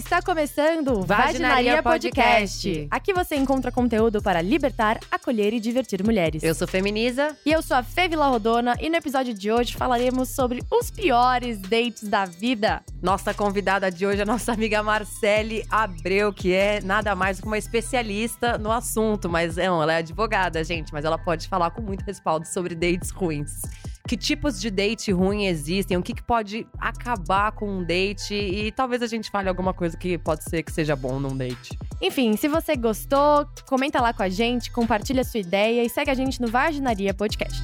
está começando o Vaginaria Podcast. Aqui você encontra conteúdo para libertar, acolher e divertir mulheres. Eu sou Feminiza. E eu sou a Fê Vila Rodona e no episódio de hoje falaremos sobre os piores dates da vida. Nossa convidada de hoje é a nossa amiga Marcele Abreu, que é nada mais do que uma especialista no assunto, mas não, ela é advogada, gente, mas ela pode falar com muito respaldo sobre dates ruins. Que tipos de date ruim existem? O que, que pode acabar com um date? E talvez a gente fale alguma coisa que pode ser que seja bom num date. Enfim, se você gostou, comenta lá com a gente, compartilha a sua ideia e segue a gente no Vaginaria Podcast.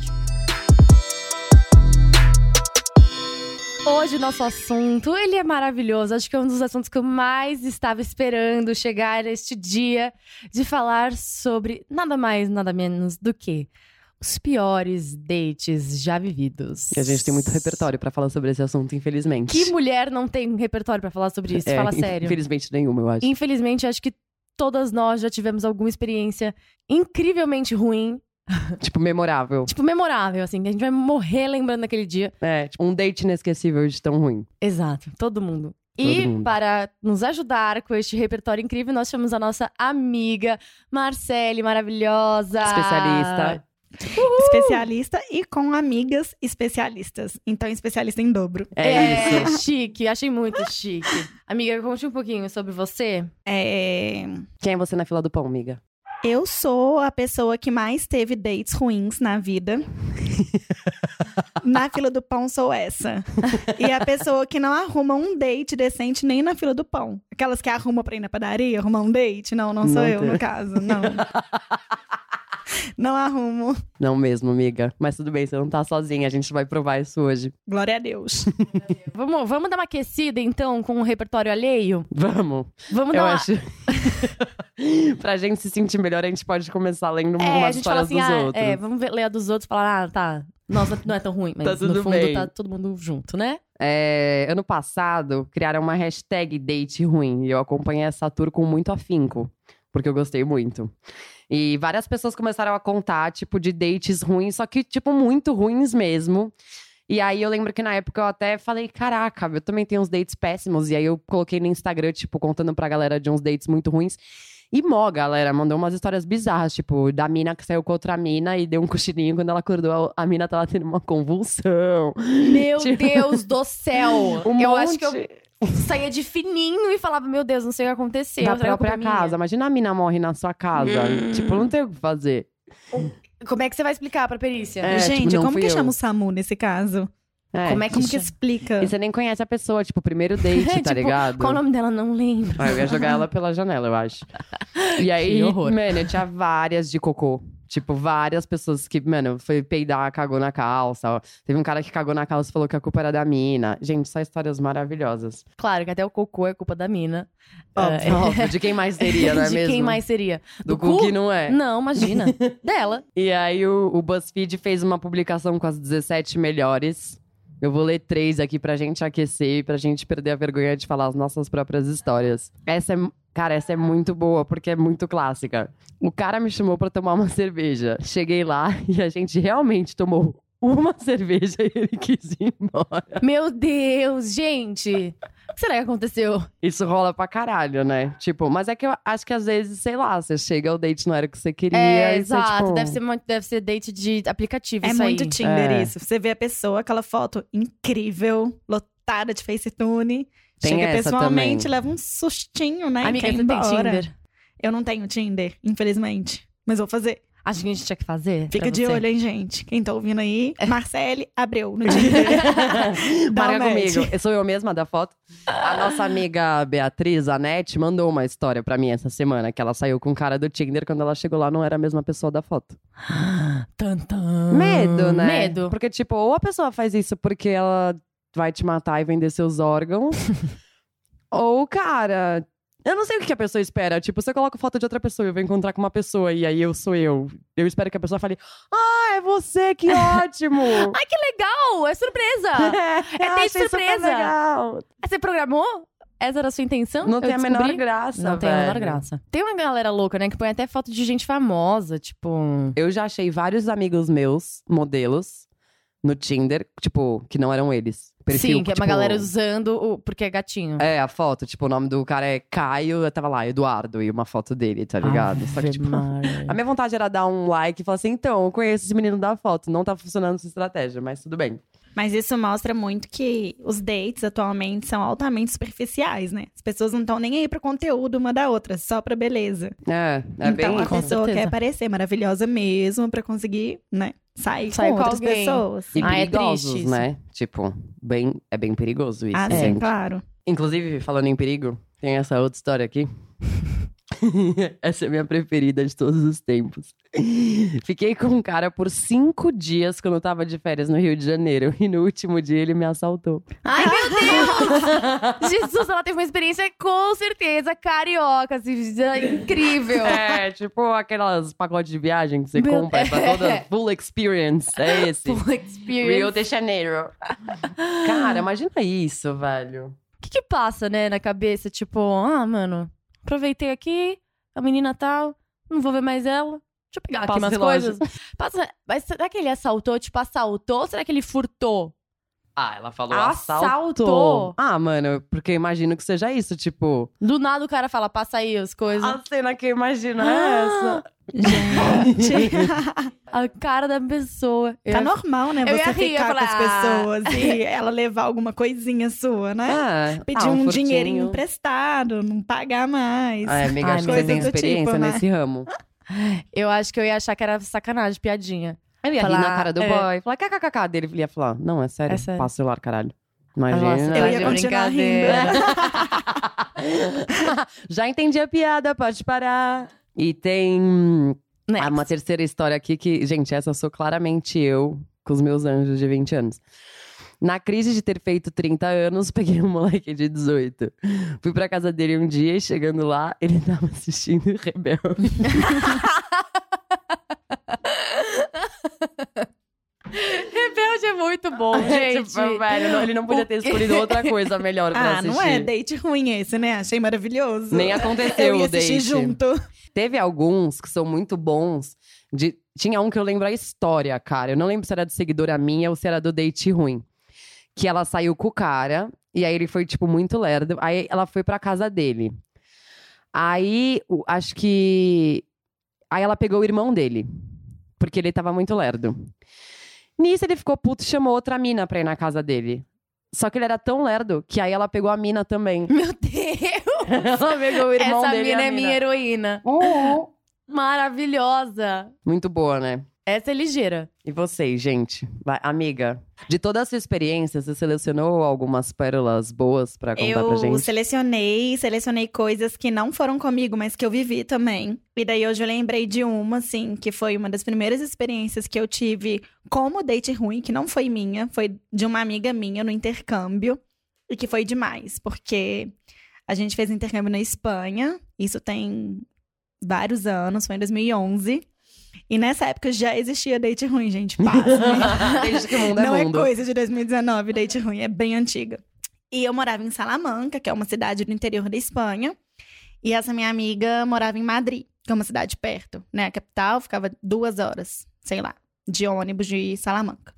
Hoje o nosso assunto, ele é maravilhoso. Acho que é um dos assuntos que eu mais estava esperando chegar este dia de falar sobre nada mais, nada menos do que os piores dates já vividos. E a gente tem muito repertório pra falar sobre esse assunto, infelizmente. Que mulher não tem repertório pra falar sobre isso? É, Fala sério. Infelizmente nenhuma, eu acho. Infelizmente, acho que todas nós já tivemos alguma experiência incrivelmente ruim, Tipo, memorável. tipo memorável, assim, que a gente vai morrer lembrando daquele dia. É, tipo, um date inesquecível de tão ruim. Exato, todo mundo. Todo e mundo. para nos ajudar com este repertório incrível, nós chamamos a nossa amiga Marcele, maravilhosa. Especialista. Especialista e com amigas especialistas. Então, especialista em dobro. É, isso. chique, achei muito chique. Amiga, conte um pouquinho sobre você. É, Quem é você na fila do pão, amiga? Eu sou a pessoa que mais teve dates ruins na vida. na fila do pão sou essa. E a pessoa que não arruma um date decente nem na fila do pão. Aquelas que arruma pra ir na padaria, arrumar um date. Não, não sou Não eu, tem. no caso. Não. não arrumo. Não mesmo, amiga. Mas tudo bem, você não tá sozinha, a gente vai provar isso hoje. Glória a Deus. Vamos, vamos dar uma aquecida, então, com o repertório alheio? Vamos. Vamos Eu dar uma... acho. pra gente se sentir melhor, a gente pode começar lendo É, a umas histórias assim, dos ah, outros. é, vamos ver, ler a dos outros e falar, ah, tá, nossa, não é tão ruim, mas Tá tudo no fundo bem. tá todo mundo junto, né? É, ano passado, criaram uma hashtag date ruim. E eu acompanhei essa tour com muito afinco. Porque eu gostei muito. E várias pessoas começaram a contar, tipo, de dates ruins, só que, tipo, muito ruins mesmo. E aí eu lembro que na época eu até falei, caraca, eu também tenho uns dates péssimos. E aí eu coloquei no Instagram, tipo, contando pra galera de uns dates muito ruins. E mó, galera, mandou umas histórias bizarras, tipo, da mina que saiu com outra mina e deu um cochilinho quando ela acordou, a mina tava tendo uma convulsão. Meu Tipo- Deus do céu! Um eu monte acho que eu saía de fininho e falava, meu Deus, não sei o que aconteceu. da própria minha? casa. Imagina a mina morre na sua casa. Hum. Tipo, não tem o que fazer. Como é que você vai explicar pra perícia? É, Gente, tipo, como que eu. chama o SAMU nesse caso? É. Como é que Como que explica? E você nem conhece a pessoa, tipo, primeiro date, tá Tipo, ligado? Qual o nome dela? Não lembro. Ah, eu ia jogar ela pela janela, eu acho. E aí, mano, eu tinha várias de cocô. Tipo, várias pessoas que, mano, foi peidar, cagou na calça. Teve um cara que cagou na calça e falou que a culpa era da mina. Gente, só histórias maravilhosas. Claro que até o cocô é culpa da mina. Óbvio, É. óbvio. De quem mais seria, não é De mesmo? quem mais seria? Do, Do cu cu? que não é. Não, imagina. Dela. E aí o, o BuzzFeed fez uma publicação com as 17 melhores. Eu vou ler três aqui pra gente aquecer e pra gente perder a vergonha de falar as nossas próprias histórias. Essa é, cara, essa é muito boa porque é muito clássica. O cara me chamou pra tomar uma cerveja. Cheguei lá e a gente realmente tomou uma cerveja e ele quis ir embora. Meu Deus, gente. O que será que aconteceu? Isso rola pra caralho, né? Tipo, mas é que eu acho que às vezes, sei lá, você chega ao date não era o que você queria. É, e você, exato. tipo, Deve, ser, muito- deve ser date de aplicativo É isso muito aí. Tinder É. isso. Você vê a pessoa, aquela foto incrível, lotada de FaceTune. Tem Chega essa pessoalmente, também. leva um sustinho, né? e Amiga, quer ir você tem embora. Tinder? Eu não tenho Tinder, infelizmente. Mas vou fazer. Acho que a gente tinha que fazer. Fica de você. olho, hein, gente. Quem tá ouvindo aí, Marcele Abreu no Tinder. Para comigo. Eu sou eu mesma da foto. A nossa amiga Beatriz, a Net, mandou uma história pra mim essa semana. Que ela saiu com o cara do Tinder. Quando ela chegou lá, não era a mesma pessoa da foto. Tan, tan. Medo, né? Medo. Porque, tipo, ou a pessoa faz isso porque ela vai te matar e vender seus órgãos. ou, cara... Eu não sei o que a pessoa espera. Tipo, você coloca foto de outra pessoa e eu vou encontrar com uma pessoa e aí eu sou eu. Eu espero que a pessoa fale: Ah, é você, que ótimo! Ai, que legal! É surpresa! é, É eu date surpresa. legal. Você programou? Essa era a sua intenção? Não Eu tem a menor graça, Não tem a menor velho. graça. Tem uma galera louca, né? Que põe até foto de gente famosa, tipo. Eu já achei vários amigos meus, modelos, no Tinder, tipo, que não eram eles. Perfil, Sim, que é uma tipo, galera usando o. Porque é gatinho. É, a foto, tipo, o nome do cara é Caio, eu tava lá, Eduardo, e uma foto dele, tá ligado? Só que, tipo, a minha vontade era dar um like e falar assim, então, eu conheço esse menino da foto, não tá funcionando essa estratégia, mas tudo bem. Mas isso mostra muito que os dates atualmente são altamente superficiais, né? As pessoas não estão nem aí pro conteúdo uma da outra, só pra beleza. É, é então bem a Com pessoa certeza. quer parecer maravilhosa mesmo pra conseguir, né, sair, Sair com com outras alguém. pessoas. E Ah, é perigosos, triste isso. né? Tipo, bem, é bem perigoso isso, Ah, sim, gente. claro. Inclusive, falando em perigo, tem essa outra história aqui. essa é a minha preferida de todos os tempos. Fiquei com um cara por cinco dias quando eu tava de férias no Rio de Janeiro. E no último dia ele me assaltou. Ai, meu Deus! Jesus, ela teve uma experiência com certeza carioca, assim, incrível. É, tipo aquelas pacotes de viagem que você Meu- compra pra toda full experience. É esse. Full experience. Rio de Janeiro. Cara, imagina isso, velho. O que que passa, né, na cabeça? Tipo, ah, mano, aproveitei aqui, a menina tal, não vou ver mais ela. Deixa eu pegar aqui Passa umas relógio. coisas. Passa... Mas será que ele assaltou, tipo, assaltou? Ou será que ele furtou? Ah, ela falou Assaltou. assaltou. Ah, mano, porque eu imagino que seja isso, tipo... Do nada o cara fala, passa aí as coisas. A cena que eu imagino Ah, é essa. Gente, A cara da pessoa. Eu tá ia- normal, né? Eu ia Você rir, eu ficar com as falar, "Ah." pessoas e ela levar alguma coisinha sua, né? É. Pedir ah, um, furtinho. dinheirinho emprestado, não pagar mais. Ai, amiga, Ai, acho que você tem experiência Tipo, né? nesse ramo. Eu acho que eu ia achar que era sacanagem, piadinha. Eu ia Falar, rir na cara do é. boy. Falar, kkkk dele. Ele ia falar, não, é sério. É sério. Passa o celular, caralho. Nossa, Imagina. Eu tá ia de continuar brincadeira. Já entendi a piada, pode parar. E tem Next. uma terceira história aqui que, gente, essa sou claramente eu com os meus anjos de 20 anos. Na crise de ter feito 30 anos, peguei um moleque de 18. Fui pra casa dele um dia e chegando lá, ele tava assistindo Rebelde. Rebelde é muito bom, gente. tipo, velho, não- ele não podia ter escolhido outra coisa melhor pra Ah, assistir. não é date ruim esse, né? Achei maravilhoso. Nem aconteceu o date. junto. Teve alguns que são muito bons. De... Tinha um que eu lembro a história, cara. Eu não lembro se era de seguidora minha ou se era do date ruim. Que ela saiu com o cara, e aí ele foi, tipo, muito lerdo. Aí ela foi pra casa dele. Aí, acho que. Aí ela pegou o irmão dele. Porque ele tava muito lerdo. Nisso ele ficou puto e chamou outra mina pra ir na casa dele. Só que ele era tão lerdo que aí ela pegou a mina também. Meu Deus! ela pegou o irmão Essa dele. e a mina é minha heroína. Maravilhosa. Muito boa, né? Essa é ligeira. E vocês, gente? Vai, amiga, de toda a sua experiência, você selecionou algumas pérolas boas pra contar pra Eu gente? selecionei, selecionei coisas que não foram comigo, mas que eu vivi também. E daí hoje eu lembrei de uma, assim, que foi uma das primeiras experiências que eu tive como date ruim, que não foi minha, foi de uma amiga minha no intercâmbio. E que foi demais, porque a gente fez intercâmbio na Espanha, isso tem vários anos, foi em 2011. E nessa época já existia date ruim, gente, pasmem. Desde que o mundo é Não é mundo. coisa de 2019, date ruim, é bem antiga. E eu morava em Salamanca, que é uma cidade do interior da Espanha. E essa minha amiga morava em Madrid, que é uma cidade perto, né? A capital ficava duas horas, sei lá, de ônibus de Salamanca.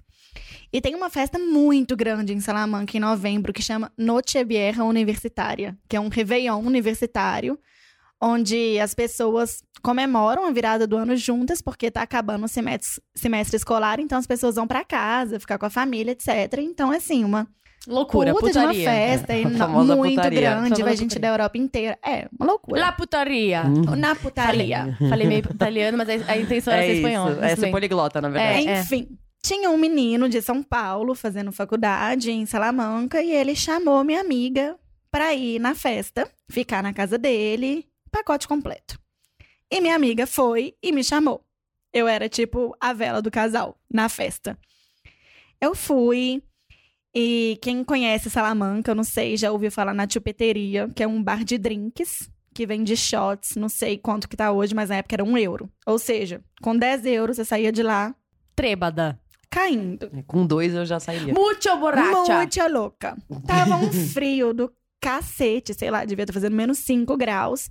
E tem uma festa muito grande em Salamanca em novembro que chama Noche Vieja Universitária, que é um réveillon universitário, onde as pessoas comemoram a virada do ano juntas, porque tá acabando o semestre, semestre escolar, então as pessoas vão pra casa, ficar com a família, etc. Então, assim, uma Loucura, puta de uma putaria. festa É, muito putaria. grande, Famosa vai gente putaria. da Europa inteira. É, uma loucura. La putaria. Hum. Na Falei, putaria. falei meio italiano, mas a, a intenção era É ser espanhol. É bem. poliglota, na verdade. É. Enfim, tinha um menino de São Paulo fazendo faculdade em Salamanca e ele chamou minha amiga pra ir na festa, ficar na casa dele, pacote completo. E minha amiga foi e me chamou. Eu era tipo a vela do casal na festa. Eu fui e quem conhece Salamanca, eu não sei, já ouviu falar na Chupeteria, que é um bar de drinks que vende shots, não sei quanto que tá hoje, mas na época era um euro. Ou seja, com 10 euros você saía de lá Trêbada. caindo. Com dois eu já sairia. Mucho borracha. Muito louca. Tava um frio do cacete, sei lá, devia estar fazendo menos 5 graus.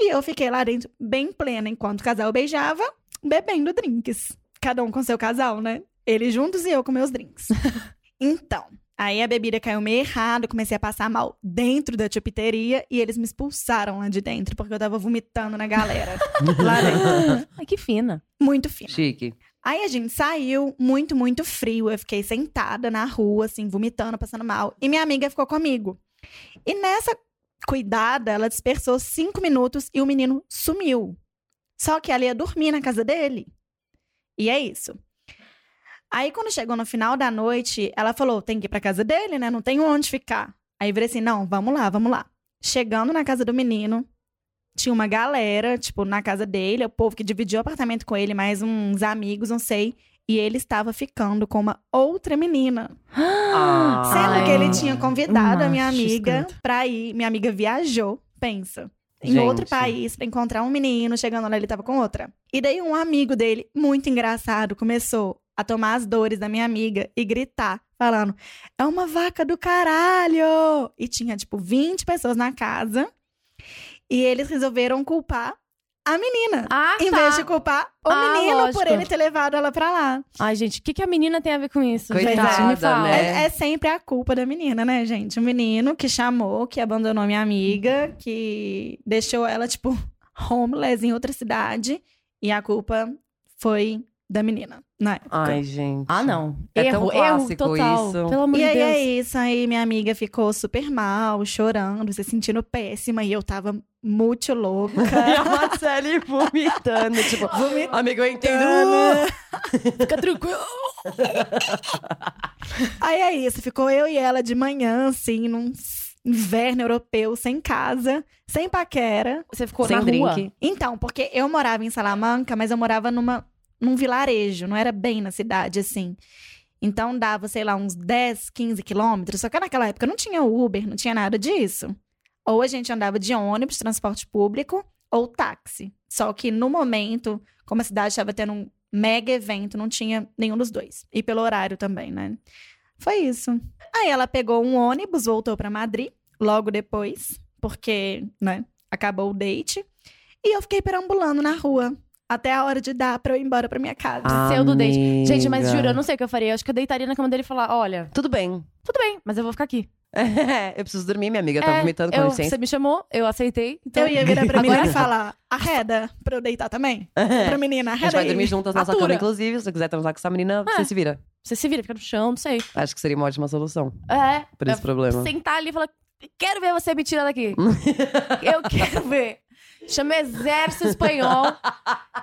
E eu fiquei lá dentro, bem plena, enquanto o casal beijava, bebendo drinks. Cada um com seu casal, né? Eles juntos e eu com meus drinks. então, aí a bebida caiu meio errado, comecei a passar mal dentro da chupiteria e eles me expulsaram lá de dentro, porque eu tava vomitando na galera. lá dentro. Ai, que fina. Muito fino. Chique. Aí a gente saiu, muito, muito frio. Eu fiquei sentada na rua, assim, vomitando, passando mal. E minha amiga ficou comigo. E nessa cuidada, ela dispersou cinco minutos e o menino sumiu. Só que ela ia dormir na casa dele. E é isso. Aí, quando chegou no final da noite, ela falou: tem que ir pra casa dele, né? Não tem onde ficar. Aí falei assim: não, vamos lá, vamos lá. Chegando na casa do menino, tinha uma galera, tipo, na casa dele, o povo que dividiu o apartamento com ele, mais uns amigos, não sei. E ele estava ficando com uma outra menina. Ah. Sendo Ai, que ele tinha convidado a minha amiga pra ir. Minha amiga viajou, pensa. Em Gente. outro país pra encontrar um menino, chegando lá ele tava com outra. E daí um amigo dele, muito engraçado, começou a tomar as dores da minha amiga e gritar, falando: "É uma vaca do caralho!" E tinha tipo 20 pessoas na casa. E eles resolveram culpar a menina. Ah, em tá. vez de culpar o Ah, menino lógico. por ele ter levado ela pra lá. Ai, gente, o que, que a menina tem a ver com isso? Coitada, gente, me fala. né? É, é sempre a culpa da menina, né, gente? O menino que chamou, que abandonou minha amiga, que deixou ela, tipo, homeless em outra cidade. E a culpa foi da menina, na época. Ai, gente. Ah, não. É erro, tão erro total. isso. Pelo amor E de aí Deus. é isso, aí minha amiga ficou super mal, chorando, se sentindo péssima, e eu tava muito louca. E a Marcele vomitando, tipo, amigo, eu entendo. Fica tranquilo. Aí é isso, ficou eu e ela de manhã, assim, num inverno europeu, sem casa, sem paquera. Você ficou Sem na rua. drink. Então, porque eu morava em Salamanca, mas eu morava numa, num vilarejo, não era bem na cidade, assim. Então dava, sei lá, uns 10, 15 quilômetros. Só que naquela época não tinha Uber, não tinha nada disso. Ou a gente andava de ônibus, transporte público, ou táxi. Só que no momento, como a cidade estava tendo um mega evento, não tinha nenhum dos dois. E pelo horário também, né? Foi isso. Aí ela pegou um ônibus, voltou pra Madrid, logo depois, porque, né, acabou o date. E eu fiquei perambulando na rua até a hora de dar pra eu ir embora pra minha casa. Pseudo date. Gente, mas juro, eu não sei o que eu faria. Eu acho que eu deitaria na cama dele e falar: olha, Tudo bem. tudo bem, mas eu vou ficar aqui. É, eu preciso dormir, minha amiga. Tá É, vomitando, com eu- licença. Você me chamou, eu aceitei. Então, Eu ia virar pra Agora- menina e falar, arreda pra eu deitar também. Pra menina, A arreda gente vai dormir juntas nessa Atura. cama, inclusive. Se você quiser transar com essa menina, É. você se vira. Você se vira, fica no chão, não sei. Acho que seria uma ótima solução É. pra esse é, problema. Sentar ali e falar: quero ver você me tirar daqui. eu quero ver. Chama Exército Espanhol,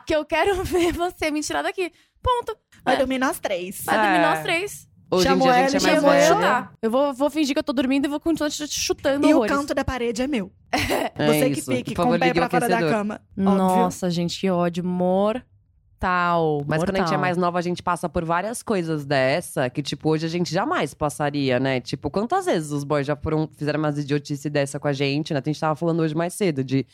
que eu quero ver você me tirar daqui. Ponto. Vai É. dormir nós três. Vai dormir É. nós três. Hoje em Chamou dia a gente é ela, mais eu velho. chutar. Eu vou, vou fingir que eu tô dormindo e vou continuar te chutando E o horrores. canto da parede é meu. É Você isso. que fique Por favor, com o pé o pra fora da cama. Óbvio. Nossa, gente, que ódio. Mortal. Mas quando a gente é mortal. mais nova, a gente passa por várias coisas dessa que, tipo, hoje a gente jamais passaria, né? Tipo, quantas vezes os boys já foram, fizeram umas idiotice dessa com a gente, né? A gente tava falando hoje mais cedo de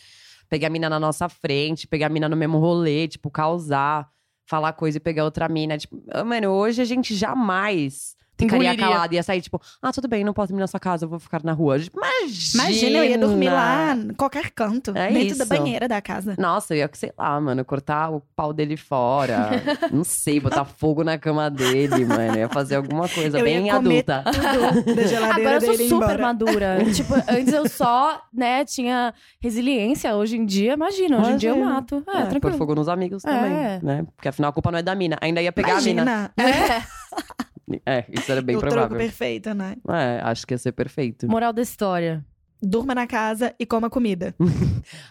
pegar a mina na nossa frente, pegar a mina no mesmo rolê, tipo, causar, falar coisa e pegar outra mina. Tipo, mano, hoje a gente jamais ficaria Engoliria. calada, ia sair, tipo, ah, tudo bem, não posso dormir na sua casa, eu vou ficar na rua. Imagina! Imagina, eu ia dormir lá, em qualquer canto. É dentro da isso. banheira da casa. Nossa, eu ia, sei lá, mano, cortar o pau dele fora. não sei, botar fogo na cama dele, mano. Ia fazer alguma coisa eu bem ia comer adulta. tudo da geladeira Agora eu sou dele super embora. madura. tipo, antes eu só, né, tinha resiliência. Hoje em dia, imagina, hoje em dia eu Imagina. mato. É, É, pôr tranquilo. fogo nos amigos É. também, né? Porque afinal a culpa não é da mina. Ainda ia pegar a mina. Imagina. É. É, isso era bem o troco provável. perfeito, né? É, acho que ia ser perfeito. Moral da história. Durma na casa e coma comida.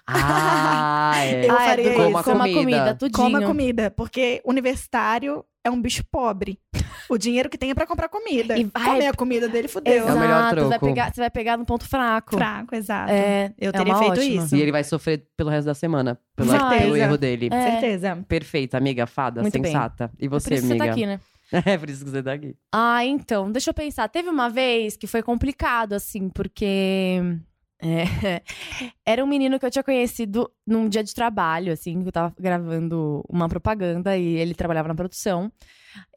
Ah, é. Eu ah, faria é, isso. Coma Comida. comida, tudinho. Coma comida, porque universitário é um bicho pobre. O dinheiro que tem é pra comprar comida. E vai- Comer a comida dele, fudeu. É o melhor Exato, troco. Vai pegar, você vai pegar no ponto fraco. Fraco, exato. É, Eu é teria uma feito ótima. isso. E ele vai sofrer pelo resto da semana. Pelo, pelo erro dele. É. Certeza. Perfeita, amiga, fada, Muito bem. sensata. E Por você, isso que você amiga? tá aqui, né? É, por isso que você tá aqui. Ah, então, deixa eu pensar. Teve uma vez que foi complicado, assim, porque É. Era um menino que eu tinha conhecido num dia de trabalho, assim, que eu tava gravando uma propaganda e ele trabalhava na produção.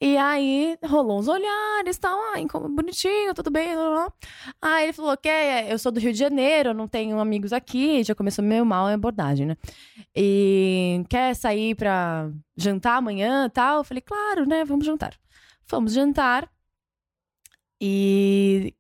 E aí rolou uns olhares, tal, como bonitinho, tudo bem. Blá, blá. Aí ele falou que é, eu sou do Rio de Janeiro, não tenho amigos aqui, já começou meio mal a abordagem, né? E quer sair pra jantar amanhã tal? Eu falei, claro, né? Vamos jantar. Fomos jantar. E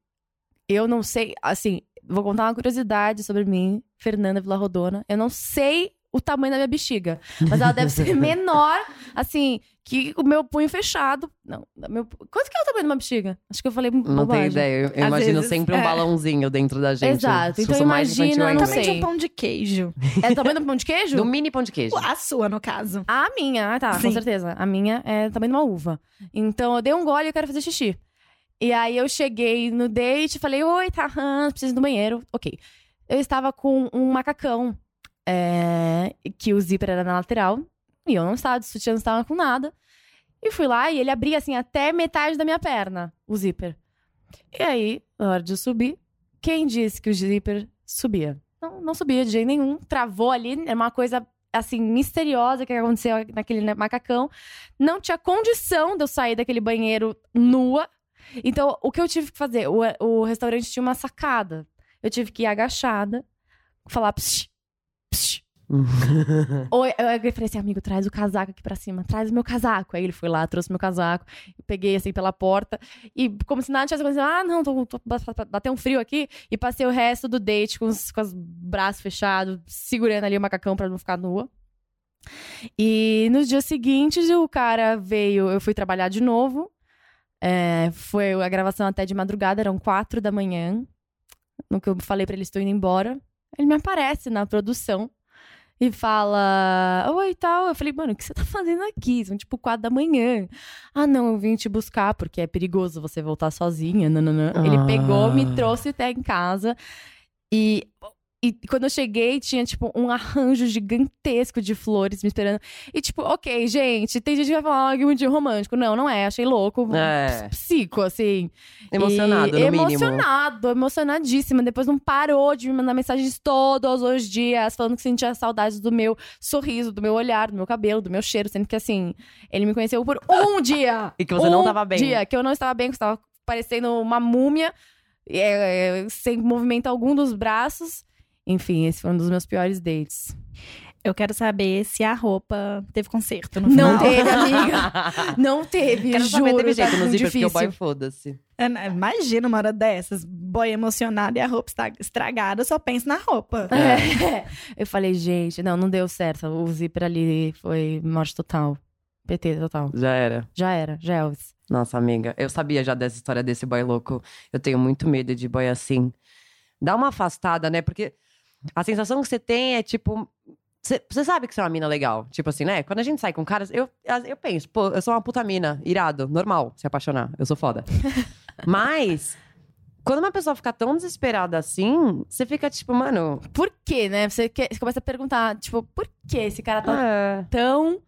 eu não sei, assim, vou contar uma curiosidade sobre mim, Fernanda Villarrodona. Eu não sei o tamanho da minha bexiga, mas ela deve ser menor, assim, que o meu punho fechado. Não, meu... quanto que é o tamanho de uma bexiga? Acho que eu falei Não bobagem. tenho ideia. Eu, Às imagino vezes, sempre um é. balãozinho dentro da gente. Exato. Então imagina, não sei. de um pão de queijo. É o tamanho do pão de queijo? Do mini pão de queijo. A sua, no caso. A minha, ah, tá, com Sim. certeza. A minha é também de uma uva. Então eu dei um gole e eu quero fazer xixi. E aí eu cheguei no date, falei, oi, tá, hum, preciso do banheiro. Ok. Eu estava com um macacão, é, que o zíper era na lateral. E eu não estava de sutiã, não estava com nada. E fui lá e ele abria, assim, até metade da minha perna, o zíper. E aí, na hora de eu subir, quem disse que o zíper subia? Não, não subia de jeito nenhum. Travou ali, é uma coisa assim, misteriosa que aconteceu naquele macacão. Não tinha condição de eu sair daquele banheiro nua. Então, o que eu tive que fazer? O, o restaurante tinha uma sacada. Eu tive que ir agachada, falar. Ou eu, eu falei assim, amigo, traz o casaco aqui pra cima, traz o meu casaco. Aí ele foi lá, trouxe meu casaco, peguei assim pela porta. E como se nada tivesse acontecido, ah, não, tô, tô, bateu um frio aqui. E passei o resto do date com os, com os braços fechados, segurando ali o macacão pra não ficar nua. E nos dias seguintes, o cara veio, eu fui trabalhar de novo. É, foi a gravação até de madrugada, eram quatro da manhã. No que eu falei pra ele, estou indo embora. Ele me aparece na produção e fala: Oi e tal. Eu falei, mano, o que você tá fazendo aqui? São tipo quatro da manhã. Ah, não, eu vim te buscar porque é perigoso você voltar sozinha. Nananã. Ele Ah. pegou, me trouxe até em casa. E, e quando eu cheguei, tinha, tipo, um arranjo gigantesco de flores me esperando. E, tipo, ok, gente, tem gente que vai falar ah, que muito romântico. Não, não é. Achei louco. É. Psico, assim. Emocionado, E no mínimo. Emocionado, emocionadíssima. Depois não parou de me mandar mensagens todos os dias, falando que sentia saudades do meu sorriso, do meu olhar, do meu cabelo, do meu cheiro. Sendo que, assim, ele me conheceu por um dia. E que você não um tava bem. dia que eu não estava bem, que eu estava parecendo uma múmia, é, é, sem movimento algum dos braços. Enfim, esse foi um dos meus piores dates. Eu quero saber se a roupa teve conserto no Não final. teve, amiga. Não teve, Quero juro. saber, teve tá jeito no muito zíper, porque o boy foda-se. É, Imagina uma hora dessas, boy emocionado e a roupa está estragada, eu só penso na roupa. É. Eu falei, gente, não, não deu certo. O zíper ali foi morte total. PT total. Já era. Já era, já é Elvis. Nossa, amiga, eu sabia já dessa história desse boy louco. Eu tenho muito medo de boy assim. Dá uma afastada, né? Porque a sensação que você tem é tipo. Você sabe que você é uma mina legal. Tipo assim, né? Quando a gente sai com caras, eu, eu penso, pô, eu sou uma puta mina, irado, normal se apaixonar. Eu sou foda. Mas. Quando uma pessoa fica tão desesperada assim, você fica tipo, mano. Por quê, né? Você, quer- você começa a perguntar, tipo, por que esse cara tá É. tão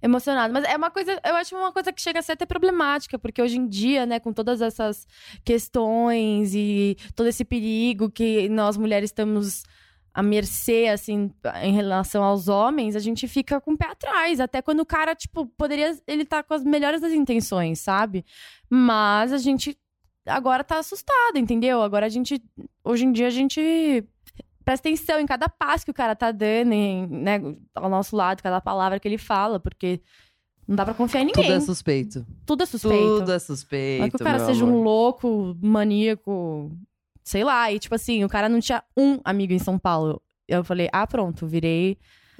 emocionado. Mas é uma coisa, eu acho uma coisa que chega a ser até problemática, porque hoje em dia, né, com todas essas questões e todo esse perigo que nós mulheres estamos à mercê, assim, em relação aos homens, a gente fica com o pé atrás. Até quando o cara, tipo, poderia. Ele tá com as melhores das intenções, sabe? Mas a gente agora tá assustado, entendeu? Agora a gente. Hoje em dia a gente presta atenção em cada passo que o cara tá dando, em, né, ao nosso lado, cada palavra que ele fala, porque não dá pra confiar em ninguém. Tudo é suspeito. Tudo é suspeito. Tudo é suspeito. Não é que o cara seja amor. um louco, maníaco, sei lá. E tipo assim, o cara não tinha um amigo em São Paulo. Eu falei, ah, pronto, virei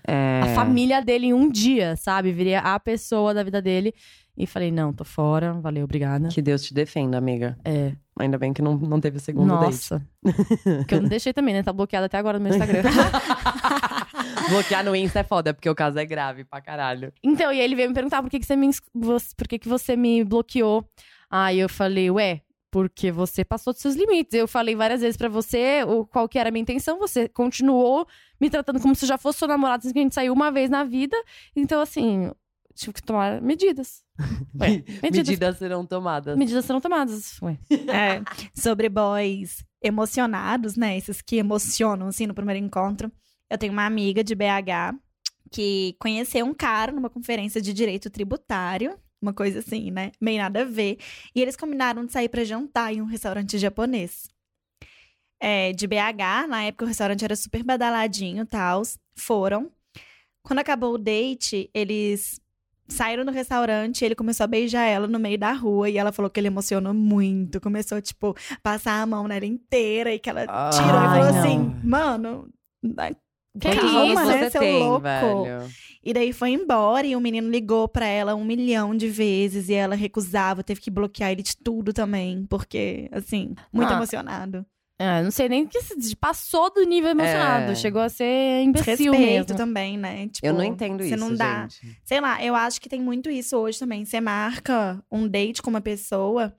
É. a família dele em um dia, sabe? Virei a pessoa da vida dele. E falei, não, tô fora, valeu, obrigada. Que Deus te defenda, amiga. É, Ainda bem que não, não teve segundo date. nossa. que eu não deixei também, né? Tá bloqueado até agora no meu Instagram. Bloquear no Insta é foda, porque o caso é grave pra caralho. Então, e ele veio me perguntar por que, que você me por que, que você me bloqueou. Aí eu falei, ué, porque você passou dos seus limites. Eu falei várias vezes pra você o, qual que era a minha intenção, você continuou me tratando como se já fosse seu namorado, assim, que a gente saiu uma vez na vida. Então, assim, tive que tomar medidas. Ué, medidas. Medidas serão tomadas. Medidas serão tomadas. Ué. É, sobre boys emocionados, né? Esses que emocionam, assim, no primeiro encontro. Eu tenho uma amiga de BH que conheceu um cara numa conferência de direito tributário. Uma coisa assim, né? Meio nada a ver. E eles combinaram de sair pra jantar em um restaurante japonês. É, de BH, na época o restaurante era super badaladinho e tal. Foram. Quando acabou o date, eles saíram do restaurante, ele começou a beijar ela no meio da rua e ela falou que ele emocionou muito. Começou, tipo, passar a mão nela inteira e que ela tirou Ai, e falou não. assim: mano, Que Quantos isso, né, você seu tem, louco? velho? E daí foi embora e o menino ligou pra ela um milhão de vezes e ela recusava, teve que bloquear ele de tudo também, porque, assim, muito Ah. emocionado. É, não sei nem que se passou do nível emocionado. É. Chegou a ser imbecil Respeito mesmo. também, né? Tipo, Eu não entendo você isso, não dá. gente. Sei lá, eu acho que tem muito isso hoje também. Você marca um date com uma pessoa,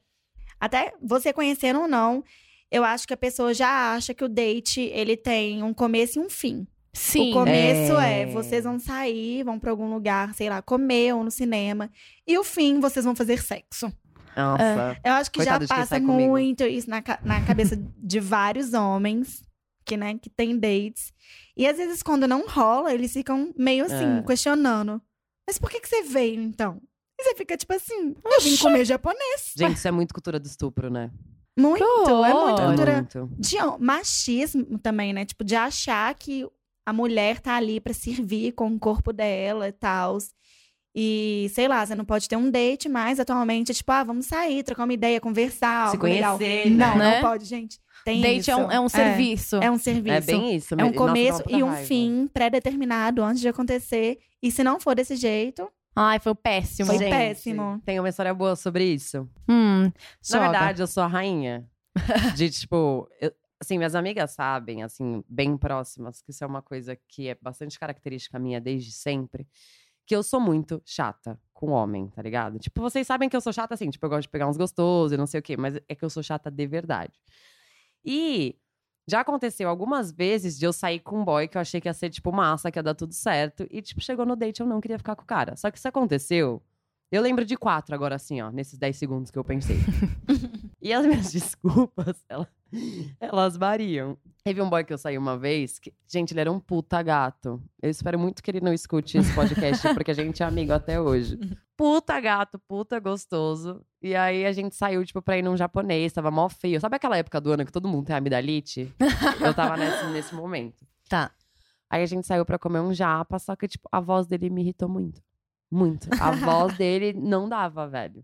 até você conhecendo ou não, eu acho que a pessoa já acha que o date ele tem um começo e um fim. Sim. O começo é. É. vocês vão sair, vão pra algum lugar, sei lá, comer ou no cinema. E o fim, vocês vão fazer sexo. Nossa. Eu acho que Coitado já passa sai comigo. muito isso na, na cabeça de vários homens que, né, que tem dates. E às vezes, quando não rola, eles ficam meio assim, É. questionando. Mas por que, que você veio, então? E você fica tipo assim, eu vim comer japonês. Gente, isso é muito cultura do estupro, né? Muito, é muito cultura Muito. de machismo também, né? Tipo, de achar que a mulher tá ali pra servir com o corpo dela e tal. E, sei lá, você não pode ter um date mais atualmente. Tipo, ah, vamos sair, trocar uma ideia, conversar. Se algo legal. conhecer, Não, né? não pode, gente. Tem Date isso. é um, é um serviço. É um serviço. É bem isso. É um nossa, começo puta e um raiva. fim pré-determinado antes de acontecer. E se não for desse jeito, Ai, foi péssimo. Foi Gente, péssimo. Tem uma história boa sobre isso. Hum, Na joga. verdade, eu sou a rainha. De, tipo, eu- assim, minhas amigas sabem, assim, bem próximas, que isso é uma coisa que é bastante característica minha desde sempre. Que eu sou muito chata com homem, tá ligado? Tipo, vocês sabem que eu sou chata assim, tipo, eu gosto de pegar uns gostosos e não sei o quê, mas é que eu sou chata de verdade. E já aconteceu algumas vezes de eu sair com um boy que eu achei que ia ser, tipo, massa, que ia dar tudo certo. E, tipo, chegou no date, eu não queria ficar com o cara. Só que isso aconteceu. Eu lembro de quatro agora, assim, ó, nesses 10 segundos que eu pensei. e as minhas desculpas, ela- elas variam. Teve um boy que eu saí uma vez, que, gente, ele era um puta gato. Eu espero muito que ele não escute esse podcast, porque a gente é amigo até hoje. Puta gato, puta gostoso. E aí a gente saiu, tipo, pra ir num japonês, tava mó frio. Sabe aquela época do ano que todo mundo tem amidalite? eu tava nesse, nesse momento. Tá. Aí a gente saiu pra comer um japa, só que, tipo, a voz dele me irritou muito. Muito. A voz dele não dava, velho.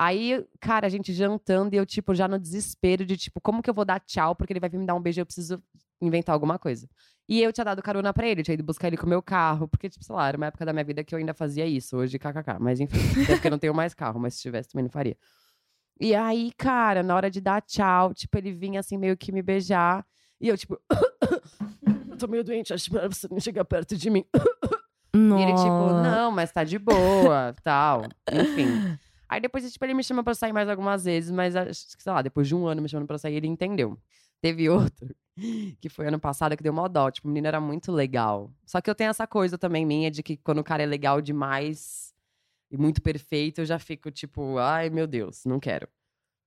Aí, cara, a gente jantando e eu, tipo, já no desespero de, tipo, como que eu vou dar tchau? Porque ele vai vir me dar um beijo e eu preciso inventar alguma coisa. E eu tinha dado carona pra ele, tinha ido buscar ele com o meu carro. Porque, tipo, sei lá, era uma época da minha vida que eu ainda fazia isso. Hoje, kkk. Mas, enfim, até porque eu não tenho mais carro. Mas se tivesse, também não faria. E aí, cara, na hora de dar tchau, tipo, ele vinha assim, meio que me beijar. E eu, tipo... eu tô meio doente, acho melhor você não chegar perto de mim. E ele, tipo, Nossa. não, mas tá de boa, tal. Enfim. Aí depois, tipo, ele me chama pra sair mais algumas vezes, mas sei lá, depois de um ano me chamando pra sair, ele entendeu. Teve outro, que foi ano passado, que deu mó dó. Tipo, o menino era muito legal. Só que eu tenho essa coisa também minha de que quando o cara é legal demais e muito perfeito, eu já fico, tipo, ai, meu Deus, não quero.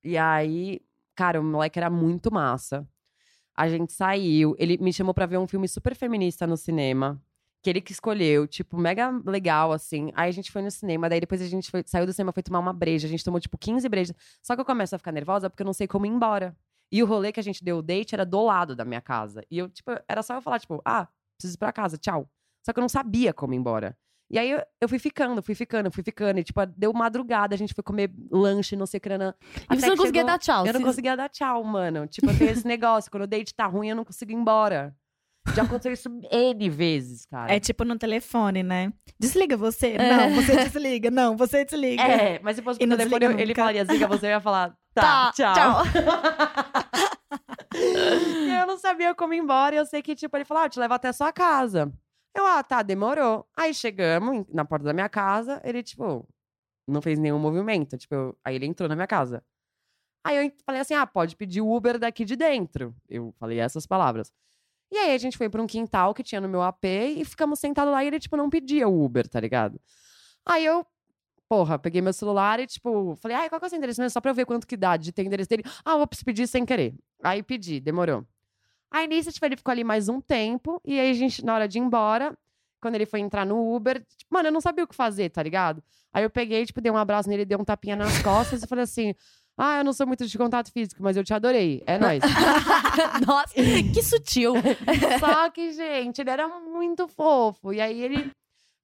E aí, cara, o moleque era muito massa. A gente saiu, ele me chamou pra ver um filme super feminista no cinema que ele que escolheu, tipo, mega legal, assim. Aí a gente foi no cinema, daí depois a gente foi- saiu do cinema, foi tomar uma breja. A gente tomou, tipo, 15 brejas. Só que eu começo a ficar nervosa porque eu não sei como ir embora. E o rolê que a gente deu o date era do lado da minha casa. E eu, tipo, era só eu falar, tipo, ah, preciso ir pra casa, tchau. Só que eu não sabia como ir embora. E aí eu, eu fui ficando, fui ficando, fui ficando. E, tipo, deu madrugada, a gente foi comer lanche, não sei o que. nanã. E Até você não conseguia chegou- dar tchau. eu não se- conseguia dar tchau, mano. Tipo, eu tenho esse negócio. Quando o date tá ruim, eu não consigo ir embora. Já aconteceu isso N vezes, cara. é tipo no telefone, né? Desliga você. É. Não, você desliga. Não, você desliga. É, mas se fosse não telefone, ele nunca. falaria desliga, você ia falar, Tá, tá, tchau. tchau. eu não sabia como ir embora, e eu sei que, tipo, ele falou, ah, eu te levo até a sua casa. Eu, ah, tá, demorou. Aí chegamos na porta da minha casa, ele, tipo, não fez nenhum movimento. Tipo, eu- aí ele entrou na minha casa. Aí eu falei assim, ah, pode pedir o Uber daqui de dentro. Eu falei essas palavras. E aí a gente foi pra um quintal que tinha no meu AP e ficamos sentados lá e ele, tipo, não pedia o Uber, tá ligado? Aí eu, porra, peguei meu celular e, tipo, falei, ai, qual que é o seu endereço mesmo? Só pra eu ver quanto que dá de ter endereço dele. Ah, vou pedir sem querer. Aí pedi, demorou. Aí nisso, tipo, ele ficou ali mais um tempo. E aí a gente, na hora de ir embora, quando ele foi entrar no Uber, tipo, mano, eu não sabia o que fazer, tá ligado? Aí eu peguei, tipo, dei um abraço nele, dei um tapinha nas costas e falei assim. Ah, eu não sou muito de contato físico, mas eu te adorei. É nóis. Nossa, que sutil. Só que, gente, ele era muito fofo. E aí ele